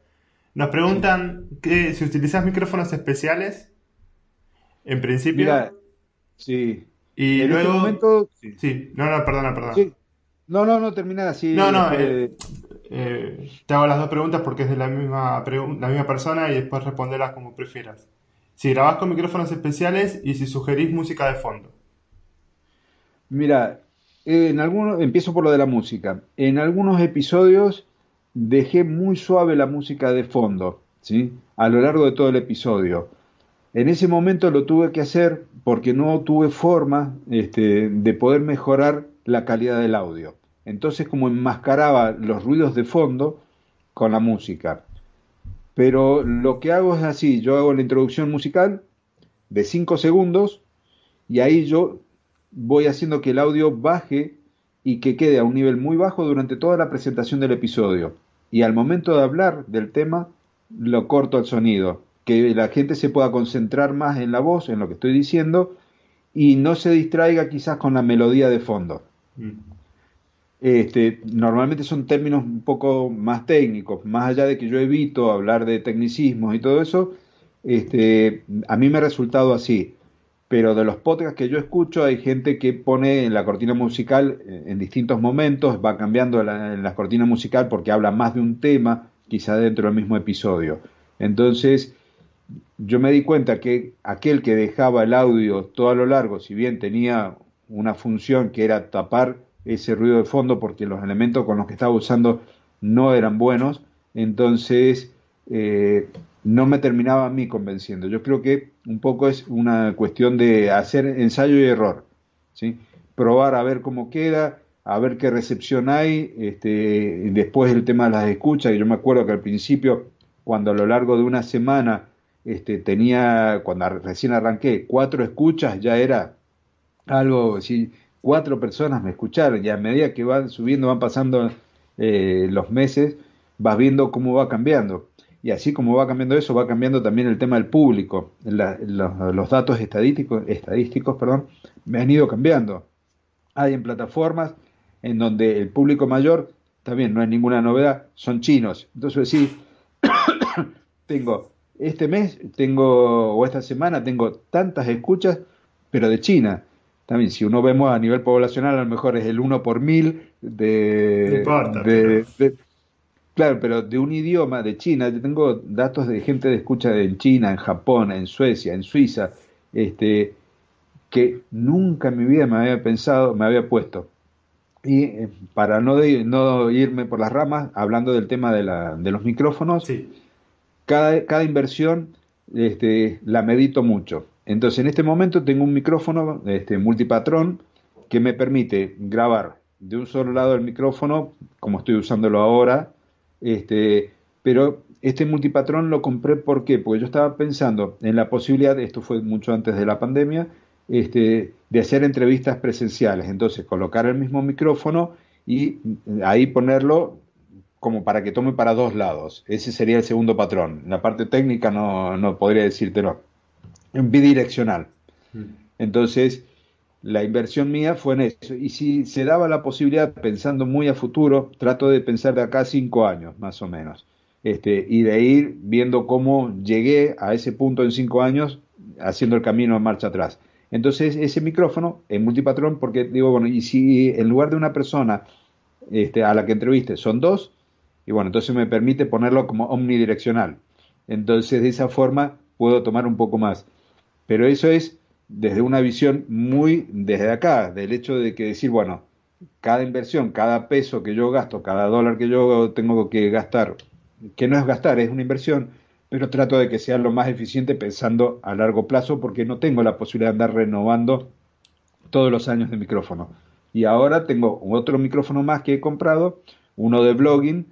Nos preguntan que si utilizas micrófonos especiales, en principio... Mira, sí, y en este luego. momento, sí. no, no, perdona, perdona. No, no, no, termina así. No, no, eh, eh, te hago las dos preguntas porque es de la misma, la misma persona y después responderlas como prefieras. Si grabás con micrófonos especiales y si sugerís música de fondo. Mira, en algunos, empiezo por lo de la música. En algunos episodios dejé muy suave la música de fondo, ¿sí? A lo largo de todo el episodio. En ese momento lo tuve que hacer porque no tuve forma este, de poder mejorar la calidad del audio. Entonces como enmascaraba los ruidos de fondo con la música. Pero lo que hago es así, yo hago la introducción musical de 5 segundos y ahí yo voy haciendo que el audio baje y que quede a un nivel muy bajo durante toda la presentación del episodio. Y al momento de hablar del tema, lo corto al sonido, que la gente se pueda concentrar más en la voz, en lo que estoy diciendo, y no se distraiga quizás con la melodía de fondo. Mm. Este, normalmente son términos un poco más técnicos, más allá de que yo evito hablar de tecnicismos y todo eso, este, a mí me ha resultado así pero de los podcasts que yo escucho hay gente que pone en la cortina musical eh, en distintos momentos, va cambiando la, en la cortina musical porque habla más de un tema, quizá dentro del mismo episodio. Entonces, yo me di cuenta que aquel que dejaba el audio todo a lo largo, si bien tenía una función que era tapar ese ruido de fondo porque los elementos con los que estaba usando no eran buenos, entonces eh, no me terminaba a mí convenciendo. Yo creo que un poco es una cuestión de hacer ensayo y error, ¿sí? probar a ver cómo queda, a ver qué recepción hay, este, después el tema de las escuchas, y yo me acuerdo que al principio, cuando a lo largo de una semana este, tenía, cuando recién arranqué, cuatro escuchas, ya era algo, si cuatro personas me escucharon, y a medida que van subiendo, van pasando eh, los meses, vas viendo cómo va cambiando. Y así como va cambiando eso, va cambiando también el tema del público. los, datos estadísticos, estadísticos perdón, me han ido cambiando. Hay en plataformas en donde el público mayor, también no es ninguna novedad, son chinos. Entonces sí, tengo este mes, tengo, o esta semana, tengo tantas escuchas, pero de China. También, si uno vemos a nivel poblacional, a lo mejor es el 1 por mil de, de, Claro, pero de un idioma de China, yo tengo datos de gente de escucha en China, en Japón, en Suecia, en Suiza, este, que nunca en mi vida me había pensado, me había puesto. Y eh, para no, no irme por las ramas, hablando del tema de, la, de los micrófonos, cada, cada inversión este, la medito mucho. Entonces, en este momento tengo un micrófono este, multipatrón que me permite grabar de un solo lado del micrófono, como estoy usándolo ahora, este, pero este multipatrón lo compré. Porque yo estaba pensando en la posibilidad, esto fue mucho antes de la pandemia, este, de hacer entrevistas presenciales. Entonces, colocar el mismo micrófono y ahí ponerlo como para que tome para dos lados. Ese sería el segundo patrón. La parte técnica no, no podría decírtelo. Bidireccional. Mm. Entonces, la inversión mía fue en eso. Y si se daba la posibilidad, pensando muy a futuro, trato de pensar de acá cinco años, más o menos. Este, y de ir viendo cómo llegué a ese punto en cinco años, haciendo el camino en marcha atrás. Entonces, ese micrófono en multipatrón, porque digo, bueno, y si en lugar de una persona este, a la que entreviste son dos, y bueno, entonces me permite ponerlo como omnidireccional. Entonces, de esa forma puedo tomar un poco más. Pero eso es desde una visión muy desde acá, del hecho de que decir, bueno, cada inversión, cada peso que yo gasto, cada dólar que yo tengo que gastar, que no es gastar, es una inversión, pero trato de que sea lo más eficiente pensando a largo plazo porque no tengo la posibilidad de andar renovando todos los años de micrófono. Y ahora tengo otro micrófono más que he comprado, uno de blogging,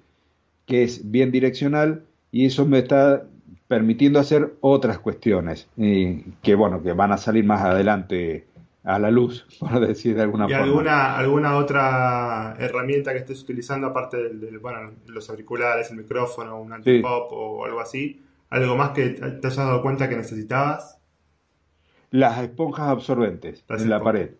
que es bien direccional y eso me está permitiendo hacer otras cuestiones que bueno que van a salir más adelante a la luz por decir de alguna ¿Y forma. alguna alguna otra herramienta que estés utilizando aparte de, bueno los auriculares el micrófono un antipop o algo así algo más que te hayas dado cuenta que necesitabas las esponjas absorbentes en la pared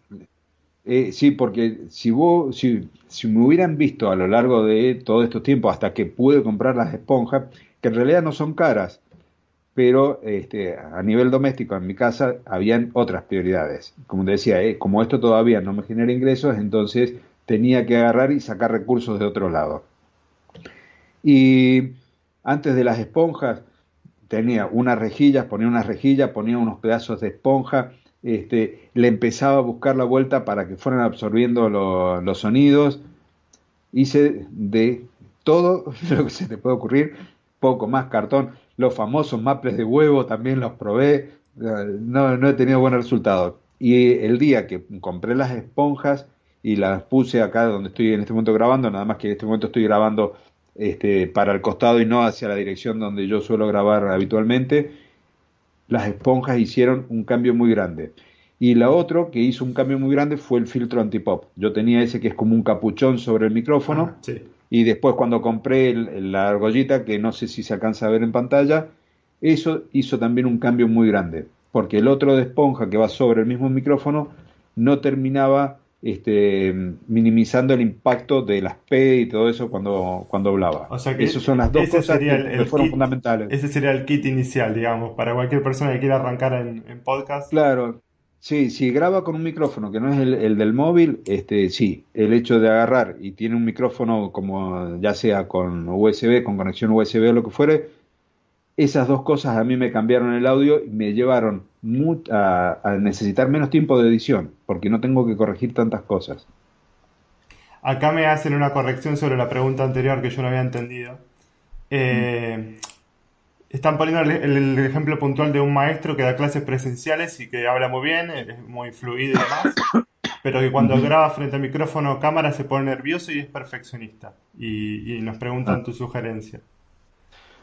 eh, sí, porque si vos, si, si me hubieran visto a lo largo de todo estos tiempos hasta que pude comprar las esponjas, que en realidad no son caras, pero este, a nivel doméstico en mi casa habían otras prioridades. Como te decía, eh, como esto todavía no me genera ingresos, entonces tenía que agarrar y sacar recursos de otro lado. Y antes de las esponjas tenía unas rejillas, ponía unas rejillas, ponía unos pedazos de esponja, este, le empezaba a buscar la vuelta para que fueran absorbiendo los sonidos. Hice de todo lo que se te puede ocurrir, poco más cartón, los famosos maples de huevo también los probé, no, no he tenido buenos resultados. Y el día que compré las esponjas y las puse acá donde estoy en este momento grabando, nada más que en este momento estoy grabando este, para el costado y no hacia la dirección donde yo suelo grabar habitualmente, las esponjas hicieron un cambio muy grande. Y la otra que hizo un cambio muy grande fue el filtro antipop. Yo tenía ese que es como un capuchón sobre el micrófono. Ah, y después cuando compré la argollita, que no sé si se alcanza a ver en pantalla, eso hizo también un cambio muy grande. Porque el otro de esponja que va sobre el mismo micrófono no terminaba este, minimizando el impacto de las P y todo eso cuando, cuando hablaba. O sea que Esas son las dos cosas que, fueron fundamentales. Ese sería el kit inicial, digamos, para cualquier persona que quiera arrancar en, podcast. Claro, sí, si graba con un micrófono que no es el, del móvil, este, sí, el hecho de agarrar y tiene un micrófono como ya sea con USB, con conexión USB o lo que fuere, esas dos cosas a mí me cambiaron el audio y me llevaron a, necesitar menos tiempo de edición, porque no tengo que corregir tantas cosas. Acá me hacen una corrección sobre la pregunta anterior que yo no había entendido. Eh, están poniendo el, ejemplo puntual de un maestro que da clases presenciales y que habla muy bien, es muy fluido y demás, pero que cuando graba frente al micrófono o cámara se pone nervioso y es perfeccionista. Y, nos preguntan ah. tu sugerencia.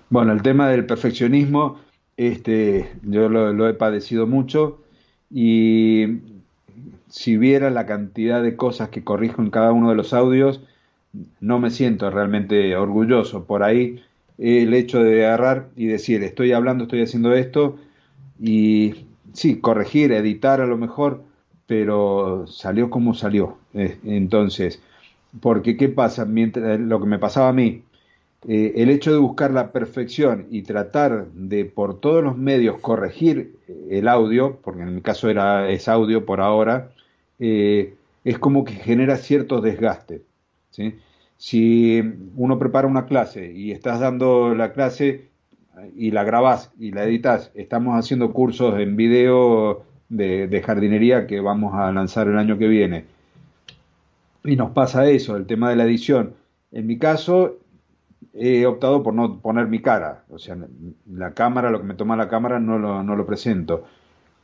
Bueno, el tema del perfeccionismo, este, yo lo, he padecido mucho y si viera la cantidad de cosas que corrijo en cada uno de los audios, no me siento realmente orgulloso. Por ahí el hecho de agarrar y decir, estoy hablando, estoy haciendo esto, y sí, corregir, editar a lo mejor, pero salió como salió. Eh, entonces, porque ¿qué pasa? Mientras, lo que me pasaba a mí, eh, el hecho de buscar la perfección y tratar de por todos los medios corregir el audio, porque en mi caso era, es audio por ahora, eh, es como que genera cierto desgaste. Si uno prepara una clase y estás dando la clase y la grabás y la editas, estamos haciendo cursos en video de, de jardinería que vamos a lanzar el año que viene. Y nos pasa eso, el tema de la edición. En mi caso, he optado por no poner mi cara. O sea, la cámara, lo que me toma la cámara, no lo, no lo presento.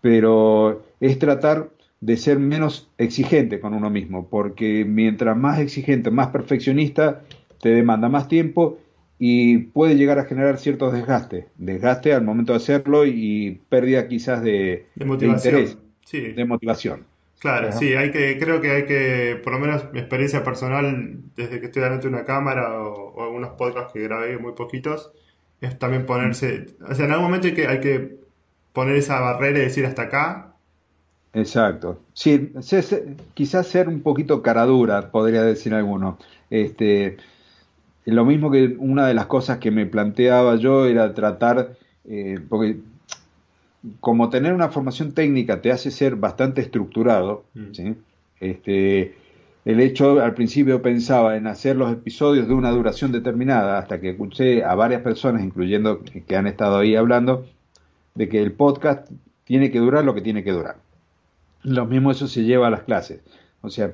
Pero es tratar de ser menos exigente con uno mismo, porque mientras más exigente, más perfeccionista, te demanda más tiempo y puede llegar a generar ciertos desgastes. Desgaste al momento de hacerlo y pérdida quizás de, de, interés, sí. de motivación. Claro, sí, hay que, creo que hay que, por lo menos mi experiencia personal, desde que estoy delante de una cámara o, algunos podcasts que grabé muy poquitos, es también ponerse, o sea, en algún momento hay que, hay que poner esa barrera y decir hasta acá. Exacto. Sí, quizás ser un poquito caradura, podría decir alguno. Este, lo mismo que una de las cosas que me planteaba yo era tratar, eh, porque como tener una formación técnica te hace ser bastante estructurado, mm. este, el hecho, al principio pensaba en hacer los episodios de una duración determinada, hasta que escuché a varias personas, incluyendo que han estado ahí hablando, de que el podcast tiene que durar lo que tiene que durar. Lo mismo eso se lleva a las clases. O sea,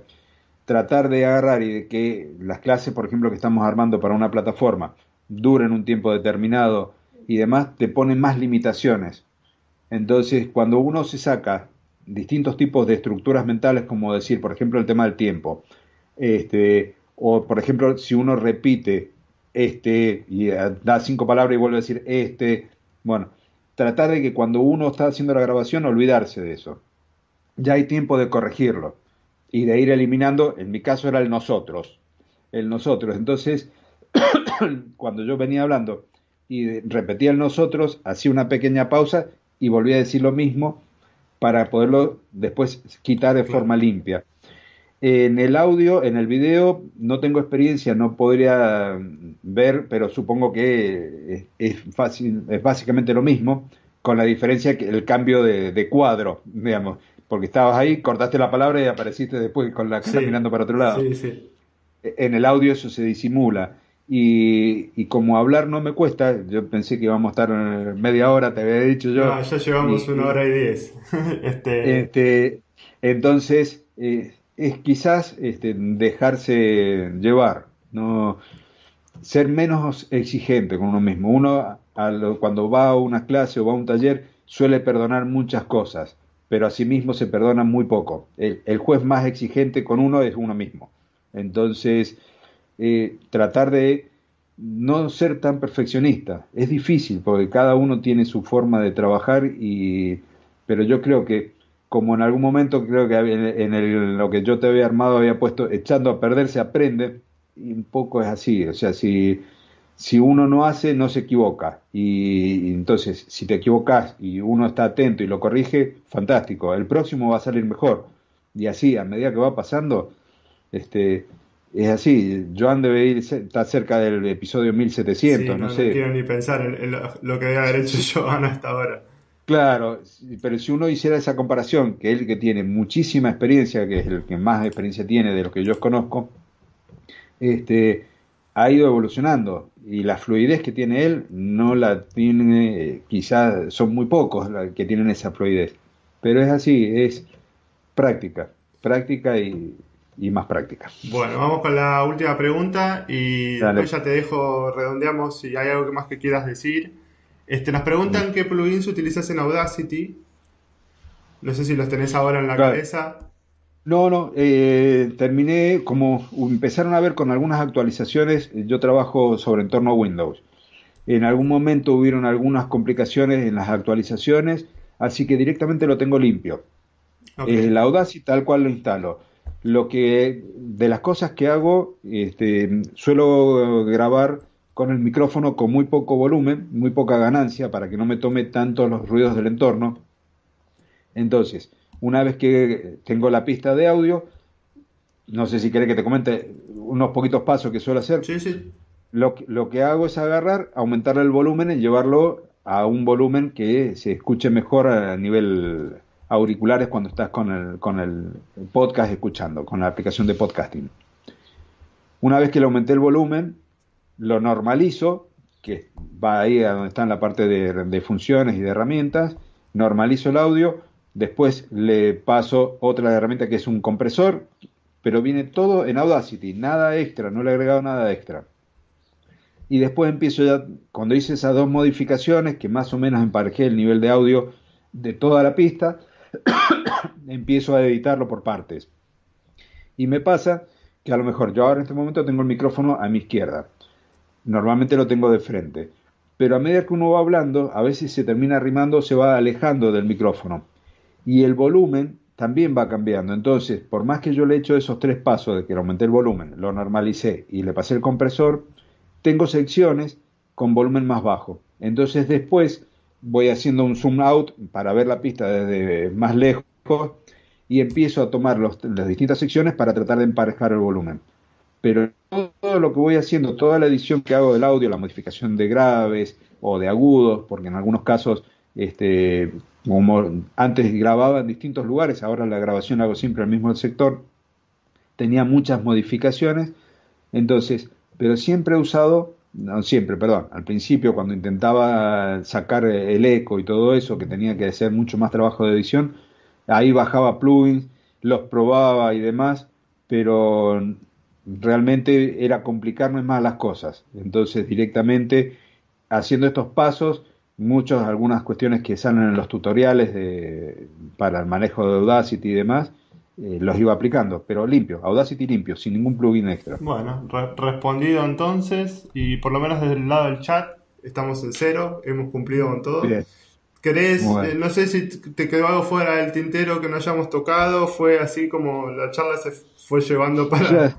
tratar de agarrar y de que las clases, por ejemplo, que estamos armando para una plataforma, duren un tiempo determinado y demás, te ponen más limitaciones entonces, cuando uno se saca distintos tipos de estructuras mentales, como decir, por ejemplo, el tema del tiempo, este, o por ejemplo, si uno repite este y eh, da cinco palabras y vuelve a decir este, bueno, tratar de que cuando uno está haciendo la grabación, olvidarse de eso. Ya hay tiempo de corregirlo y de ir eliminando, en mi caso era el nosotros, el nosotros. Entonces, cuando yo venía hablando y repetía el nosotros, hacía una pequeña pausa y volví a decir lo mismo para poderlo después quitar de forma limpia. En el audio, en el video, no tengo experiencia, no podría ver, pero supongo que es, fácil, es básicamente lo mismo, con la diferencia que el cambio de, cuadro, digamos, porque estabas ahí, cortaste la palabra y apareciste después con la cara mirando para otro lado. En el audio eso se disimula. Y, como hablar no me cuesta, yo pensé que íbamos a estar media hora, te había dicho yo. No, ya llevamos una hora y diez. este... este entonces, eh, es quizás este, dejarse llevar. No, ser menos exigente con uno mismo. Uno cuando va a una clase o va a un taller suele perdonar muchas cosas, pero a sí mismo se perdona muy poco. El, juez más exigente con uno es uno mismo. Entonces, eh, tratar de no ser tan perfeccionista. Es difícil porque cada uno tiene su forma de trabajar y pero yo creo que como en algún momento creo que en lo que yo te había armado había puesto echando a perder se aprende y un poco es así, o sea, si si uno no hace no se equivoca. Y, entonces si te equivocas y uno está atento y lo corrige, fantástico, el próximo va a salir mejor. Y así a medida que va pasando este es así, Joan debe ir, está cerca del episodio 1700, no, sé. No quiero ni pensar en, lo, que debe haber hecho Joan hasta ahora. Claro, pero si uno hiciera esa comparación, que él que tiene muchísima experiencia, que es el que más experiencia tiene de lo que yo conozco, este, ha ido evolucionando y la fluidez que tiene él no la tiene, quizás son muy pocos los que tienen esa fluidez, pero es así, es práctica, práctica y y más práctica. Bueno, vamos con la última pregunta y después ya te dejo, redondeamos si hay algo más que quieras decir. Este, nos preguntan qué plugins utilizas en Audacity. No sé si los tenés ahora en la cabeza. No, no, eh, terminé, como empezaron a ver con algunas actualizaciones, yo trabajo sobre entorno Windows. En algún momento hubieron algunas complicaciones en las actualizaciones, así que directamente lo tengo limpio. El Audacity tal cual lo instalo lo que de las cosas que hago, este, suelo grabar con el micrófono con muy poco volumen, muy poca ganancia para que no me tome tanto los ruidos del entorno. Entonces, una vez que tengo la pista de audio, no sé si querés que te comente unos poquitos pasos que suelo hacer. Sí, sí. Lo, lo que hago es agarrar, aumentar el volumen y llevarlo a un volumen que se escuche mejor a nivel auriculares cuando estás con el, con el podcast escuchando, con la aplicación de podcasting. Una vez que le aumenté el volumen, lo normalizo, que va ahí a donde está en la parte de, de funciones y de herramientas, normalizo el audio, después le paso otra herramienta que es un compresor, pero viene todo en Audacity, nada extra, no le he agregado nada extra. Y después empiezo ya, cuando hice esas dos modificaciones, que más o menos emparejé el nivel de audio de toda la pista, empiezo a editarlo por partes. Y me pasa que a lo mejor yo ahora en este momento tengo el micrófono a mi izquierda. Normalmente lo tengo de frente. Pero a medida que uno va hablando, a veces se termina arrimando, se va alejando del micrófono. Y el volumen también va cambiando. Entonces, por más que yo le he hecho esos tres pasos de que le aumenté el volumen, lo normalicé y le pasé el compresor, tengo secciones con volumen más bajo. Entonces después voy haciendo un zoom out para ver la pista desde más lejos y empiezo a tomar las distintas secciones para tratar de emparejar el volumen. Pero todo lo que voy haciendo, toda la edición que hago del audio, la modificación de graves o de agudos, porque en algunos casos, este, como antes grababa en distintos lugares, ahora la grabación hago siempre al mismo sector, tenía muchas modificaciones, entonces, pero siempre he usado no siempre, perdón, al principio cuando intentaba sacar el eco y todo eso, que tenía que hacer mucho más trabajo de edición, ahí bajaba plugins, los probaba y demás, pero realmente era complicarme más las cosas. Entonces directamente haciendo estos pasos, muchas, algunas cuestiones que salen en los tutoriales de, para el manejo de Audacity y demás, eh, los iba aplicando, pero limpio, Audacity limpio, sin ningún plugin extra. Bueno, respondido entonces, y por lo menos desde el lado del chat, estamos en cero, hemos cumplido con todo. ¿Querés, eh, no sé si te quedó algo fuera del tintero que no hayamos tocado? Fue así como la charla se fue llevando para...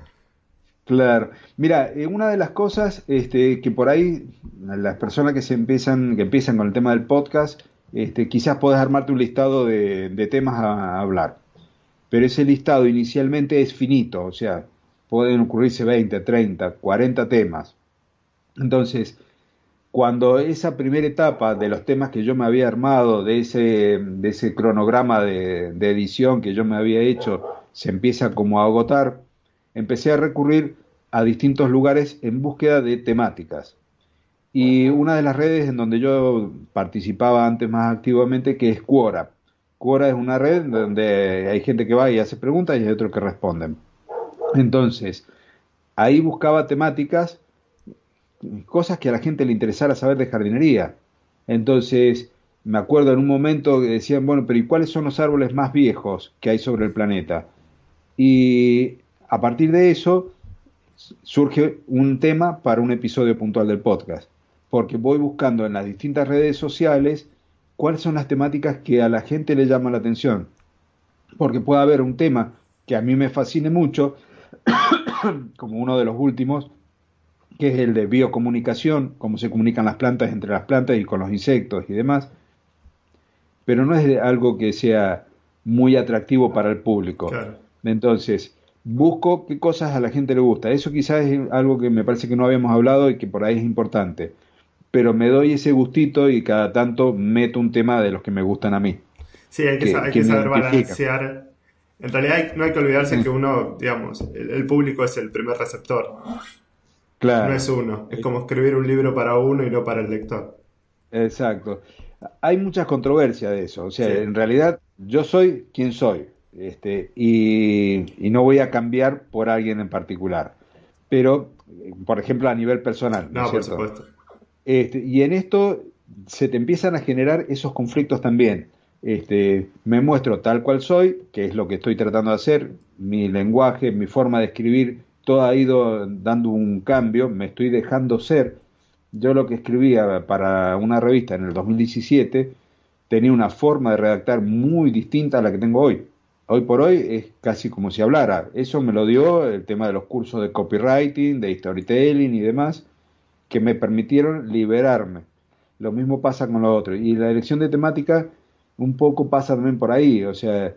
Claro. Mira, eh, una de las cosas este, que por ahí las personas que se empiezan, que empiezan con el tema del podcast, este, quizás puedas armarte un listado de, de temas a hablar pero ese listado inicialmente es finito, o sea, pueden ocurrirse 20, 30, 40 temas. Entonces, cuando esa primera etapa de los temas que yo me había armado, de ese, cronograma de, de edición que yo me había hecho, se empieza como a agotar, empecé a recurrir a distintos lugares en búsqueda de temáticas. Y una de las redes en donde yo participaba antes más activamente, que es Quora. Quora es una red donde hay gente que va y hace preguntas y hay otros que responden. Entonces, ahí buscaba temáticas cosas que a la gente le interesara saber de jardinería. Entonces, me acuerdo en un momento que decían, bueno, pero ¿y cuáles son los árboles más viejos que hay sobre el planeta? Y a partir de eso surge un tema para un episodio puntual del podcast, porque voy buscando en las distintas redes sociales cuáles son las temáticas que a la gente le llaman la atención, porque puede haber un tema que a mí me fascine mucho, como uno de los últimos, que es el de biocomunicación, cómo se comunican las plantas entre las plantas y con los insectos y demás, pero no es algo que sea muy atractivo para el público. Entonces, busco qué cosas a la gente le gusta. Eso quizás es algo que me parece que no habíamos hablado y que por ahí es importante. Pero me doy ese gustito y cada tanto meto un tema de los que me gustan a mí. Sí, hay que, saber balancear. En realidad no hay que olvidarse que uno, digamos, el, público es el primer receptor. Claro. No es uno. Es como escribir un libro para uno y no para el lector. Exacto. Hay muchas controversias de eso. O sea, en realidad yo soy quien soy. Este, y, no voy a cambiar por alguien en particular. Pero, por ejemplo, a nivel personal. No, por supuesto. Este, y en esto se te empiezan a generar esos conflictos también. Este, me muestro tal cual soy, que es lo que estoy tratando de hacer, mi lenguaje, mi forma de escribir, todo ha ido dando un cambio, me estoy dejando ser. Yo lo que escribía para una revista en el 2017 tenía una forma de redactar muy distinta a la que tengo hoy hoy por hoy es casi como si hablara. Eso me lo dio el tema de los cursos de copywriting, de storytelling y demás, que me permitieron liberarme. Lo mismo pasa con lo otro. Y la elección de temática un poco pasa también por ahí. O sea,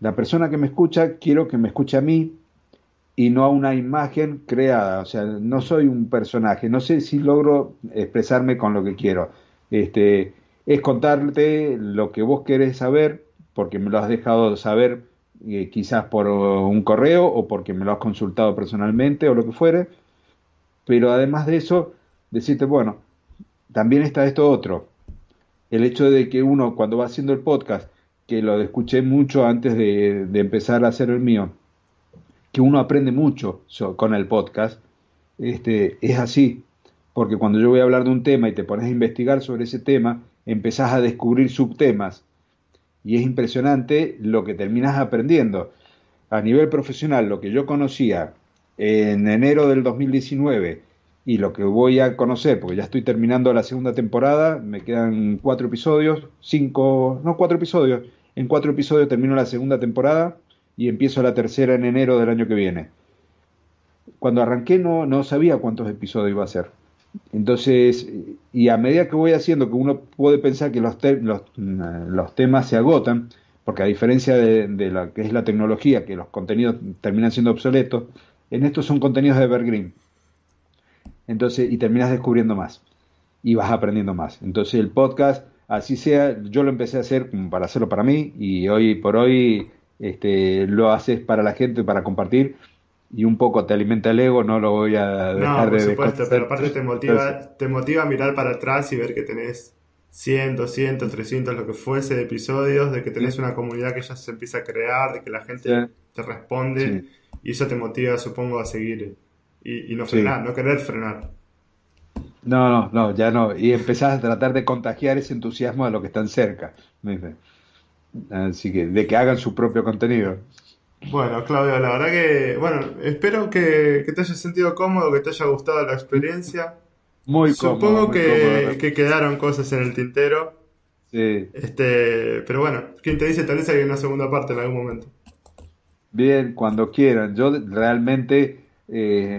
la persona que me escucha, quiero que me escuche a mí y no a una imagen creada. O sea, no soy un personaje. No sé si logro expresarme con lo que quiero. Este, es contarte lo que vos querés saber porque me lo has dejado saber eh, quizás por un correo o porque me lo has consultado personalmente o lo que fuere, pero además de eso, decirte, bueno, también está esto otro, el hecho de que uno cuando va haciendo el podcast, que lo escuché mucho antes de, empezar a hacer el mío, que uno aprende mucho con el podcast, este, es así, porque cuando yo voy a hablar de un tema y te pones a investigar sobre ese tema, empezás a descubrir subtemas. Y es impresionante lo que terminas aprendiendo. A nivel profesional, lo que yo conocía en enero del 2019 y lo que voy a conocer, porque ya estoy terminando la segunda temporada, me quedan cuatro episodios, cinco, no cuatro episodios, en cuatro episodios termino la segunda temporada y empiezo la tercera en enero del año que viene. Cuando arranqué no, no sabía cuántos episodios iba a ser. Entonces, y a medida que voy haciendo, que uno puede pensar que los, los, temas se agotan, porque a diferencia de, de lo que es la tecnología, que los contenidos terminan siendo obsoletos, en estos son contenidos de evergreen. Entonces, y terminas descubriendo más. Y vas aprendiendo más. Entonces, el podcast, así sea, yo lo empecé a hacer para hacerlo para mí y hoy por hoy este, lo haces para la gente, para compartir y un poco te alimenta el ego, no lo voy a dejar no, por supuesto, pero aparte te motiva, te motiva a mirar para atrás y ver que tenés 100, 200, 300, lo que fuese de episodios, de que tenés una comunidad que ya se empieza a crear, de que la gente te responde y eso te motiva, supongo, a seguir y, no frenar, no querer frenar. No, no, no, ya no. Y empezás a tratar de contagiar ese entusiasmo de los que están cerca. Así que, de que hagan su propio contenido. Bueno, Claudio, la verdad que, bueno, espero que, te hayas sentido cómodo, que te haya gustado la experiencia. Muy cómodo. Supongo que, que, quedaron cosas en el tintero. Sí. Este, pero bueno, ¿quién te dice? Tal vez hay una segunda parte en algún momento. Bien, cuando quieran. Yo realmente, eh,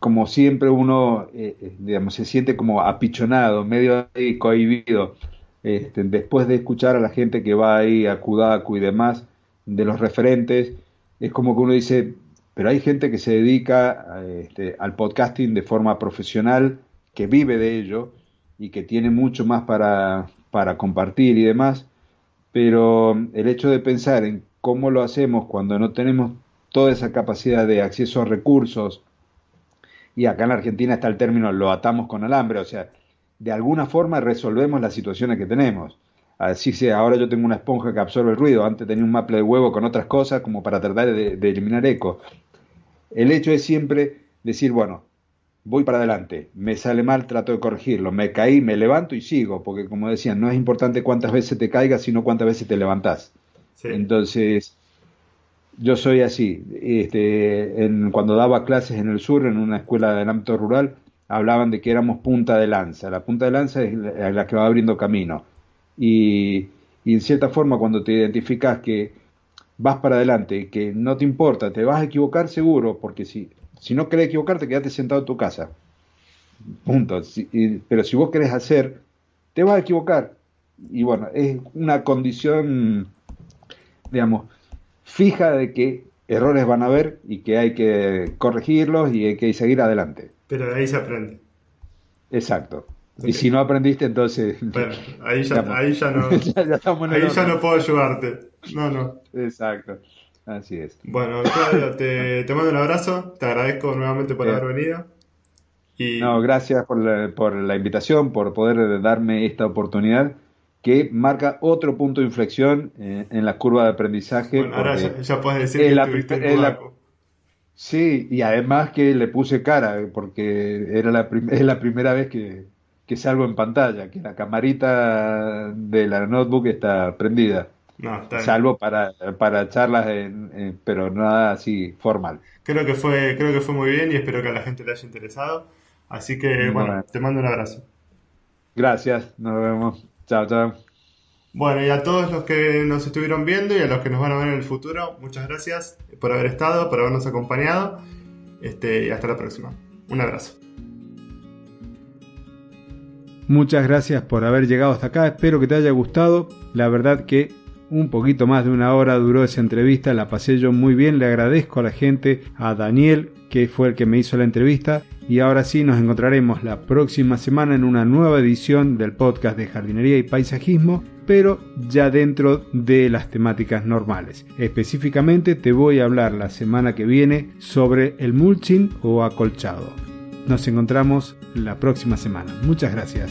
como siempre, uno, eh, eh, digamos, se siente como apichonado, medio ahí cohibido. Este, después de escuchar a la gente que va ahí a Kudaku y demás, de los referentes, es como que uno dice, pero hay gente que se dedica este, al podcasting de forma profesional, que vive de ello y que tiene mucho más para, para compartir y demás, pero el hecho de pensar en cómo lo hacemos cuando no tenemos toda esa capacidad de acceso a recursos, y acá en Argentina está el término lo atamos con alambre, o sea, de alguna forma resolvemos las situaciones que tenemos. Así sea, ahora yo tengo una esponja que absorbe el ruido, antes tenía un maple de huevo con otras cosas como para tratar de, eliminar eco. El hecho es siempre decir, bueno, voy para adelante. Me sale mal, trato de corregirlo. Me caí, me levanto y sigo, porque como decían, no es importante cuántas veces te caigas, sino cuántas veces te levantás. Entonces, yo soy así. Este, en, cuando daba clases en el sur, en una escuela del ámbito rural, hablaban de que éramos punta de lanza. La punta de lanza es la, que va abriendo camino. Y, y, en cierta forma, cuando te identificas que vas para adelante, que no te importa, te vas a equivocar seguro, porque si, si no querés equivocarte, quédate sentado en tu casa. Punto. pero si vos querés hacer, te vas a equivocar. Y bueno, es una condición, digamos, fija de que errores van a haber y que hay que corregirlos y hay que seguir adelante. Pero de ahí se aprende. Exacto. Y si no aprendiste, entonces. Bueno, ahí ya, ahí ya no. ahí ya no puedo ayudarte. No, no. Exacto. Así es. Bueno, Claudio, te, te mando un abrazo. Te agradezco nuevamente por haber venido. Y... No, gracias por la, por la invitación, por poder darme esta oportunidad que marca otro punto de inflexión eh, en la curva de aprendizaje. Bueno, ahora ya, puedes decir que la, tuviste un Sí, y además que le puse cara, porque era la es la primera vez que, que salgo en pantalla, que la camarita de la notebook está prendida. No, está Salvo para, para charlas, en, pero nada así formal. Creo que, fue, creo que fue muy bien y espero que a la gente le haya interesado. Así que, bueno te mando un abrazo. Gracias, nos vemos. Chao, chao. Bueno, y a todos los que nos estuvieron viendo y a los que nos van a ver en el futuro, muchas gracias por haber estado, por habernos acompañado. Este, y hasta la próxima. Un abrazo. Muchas gracias por haber llegado hasta acá, espero que te haya gustado. La verdad que un poquito más de una hora duró esa entrevista, la pasé yo muy bien, le agradezco a la gente, a Daniel, que fue el que me hizo la entrevista, y ahora sí nos encontraremos la próxima semana en una nueva edición del podcast de jardinería y paisajismo, pero ya dentro de las temáticas normales. Específicamente te voy a hablar la semana que viene sobre el mulching o acolchado. Nos encontramos la próxima semana. Muchas gracias.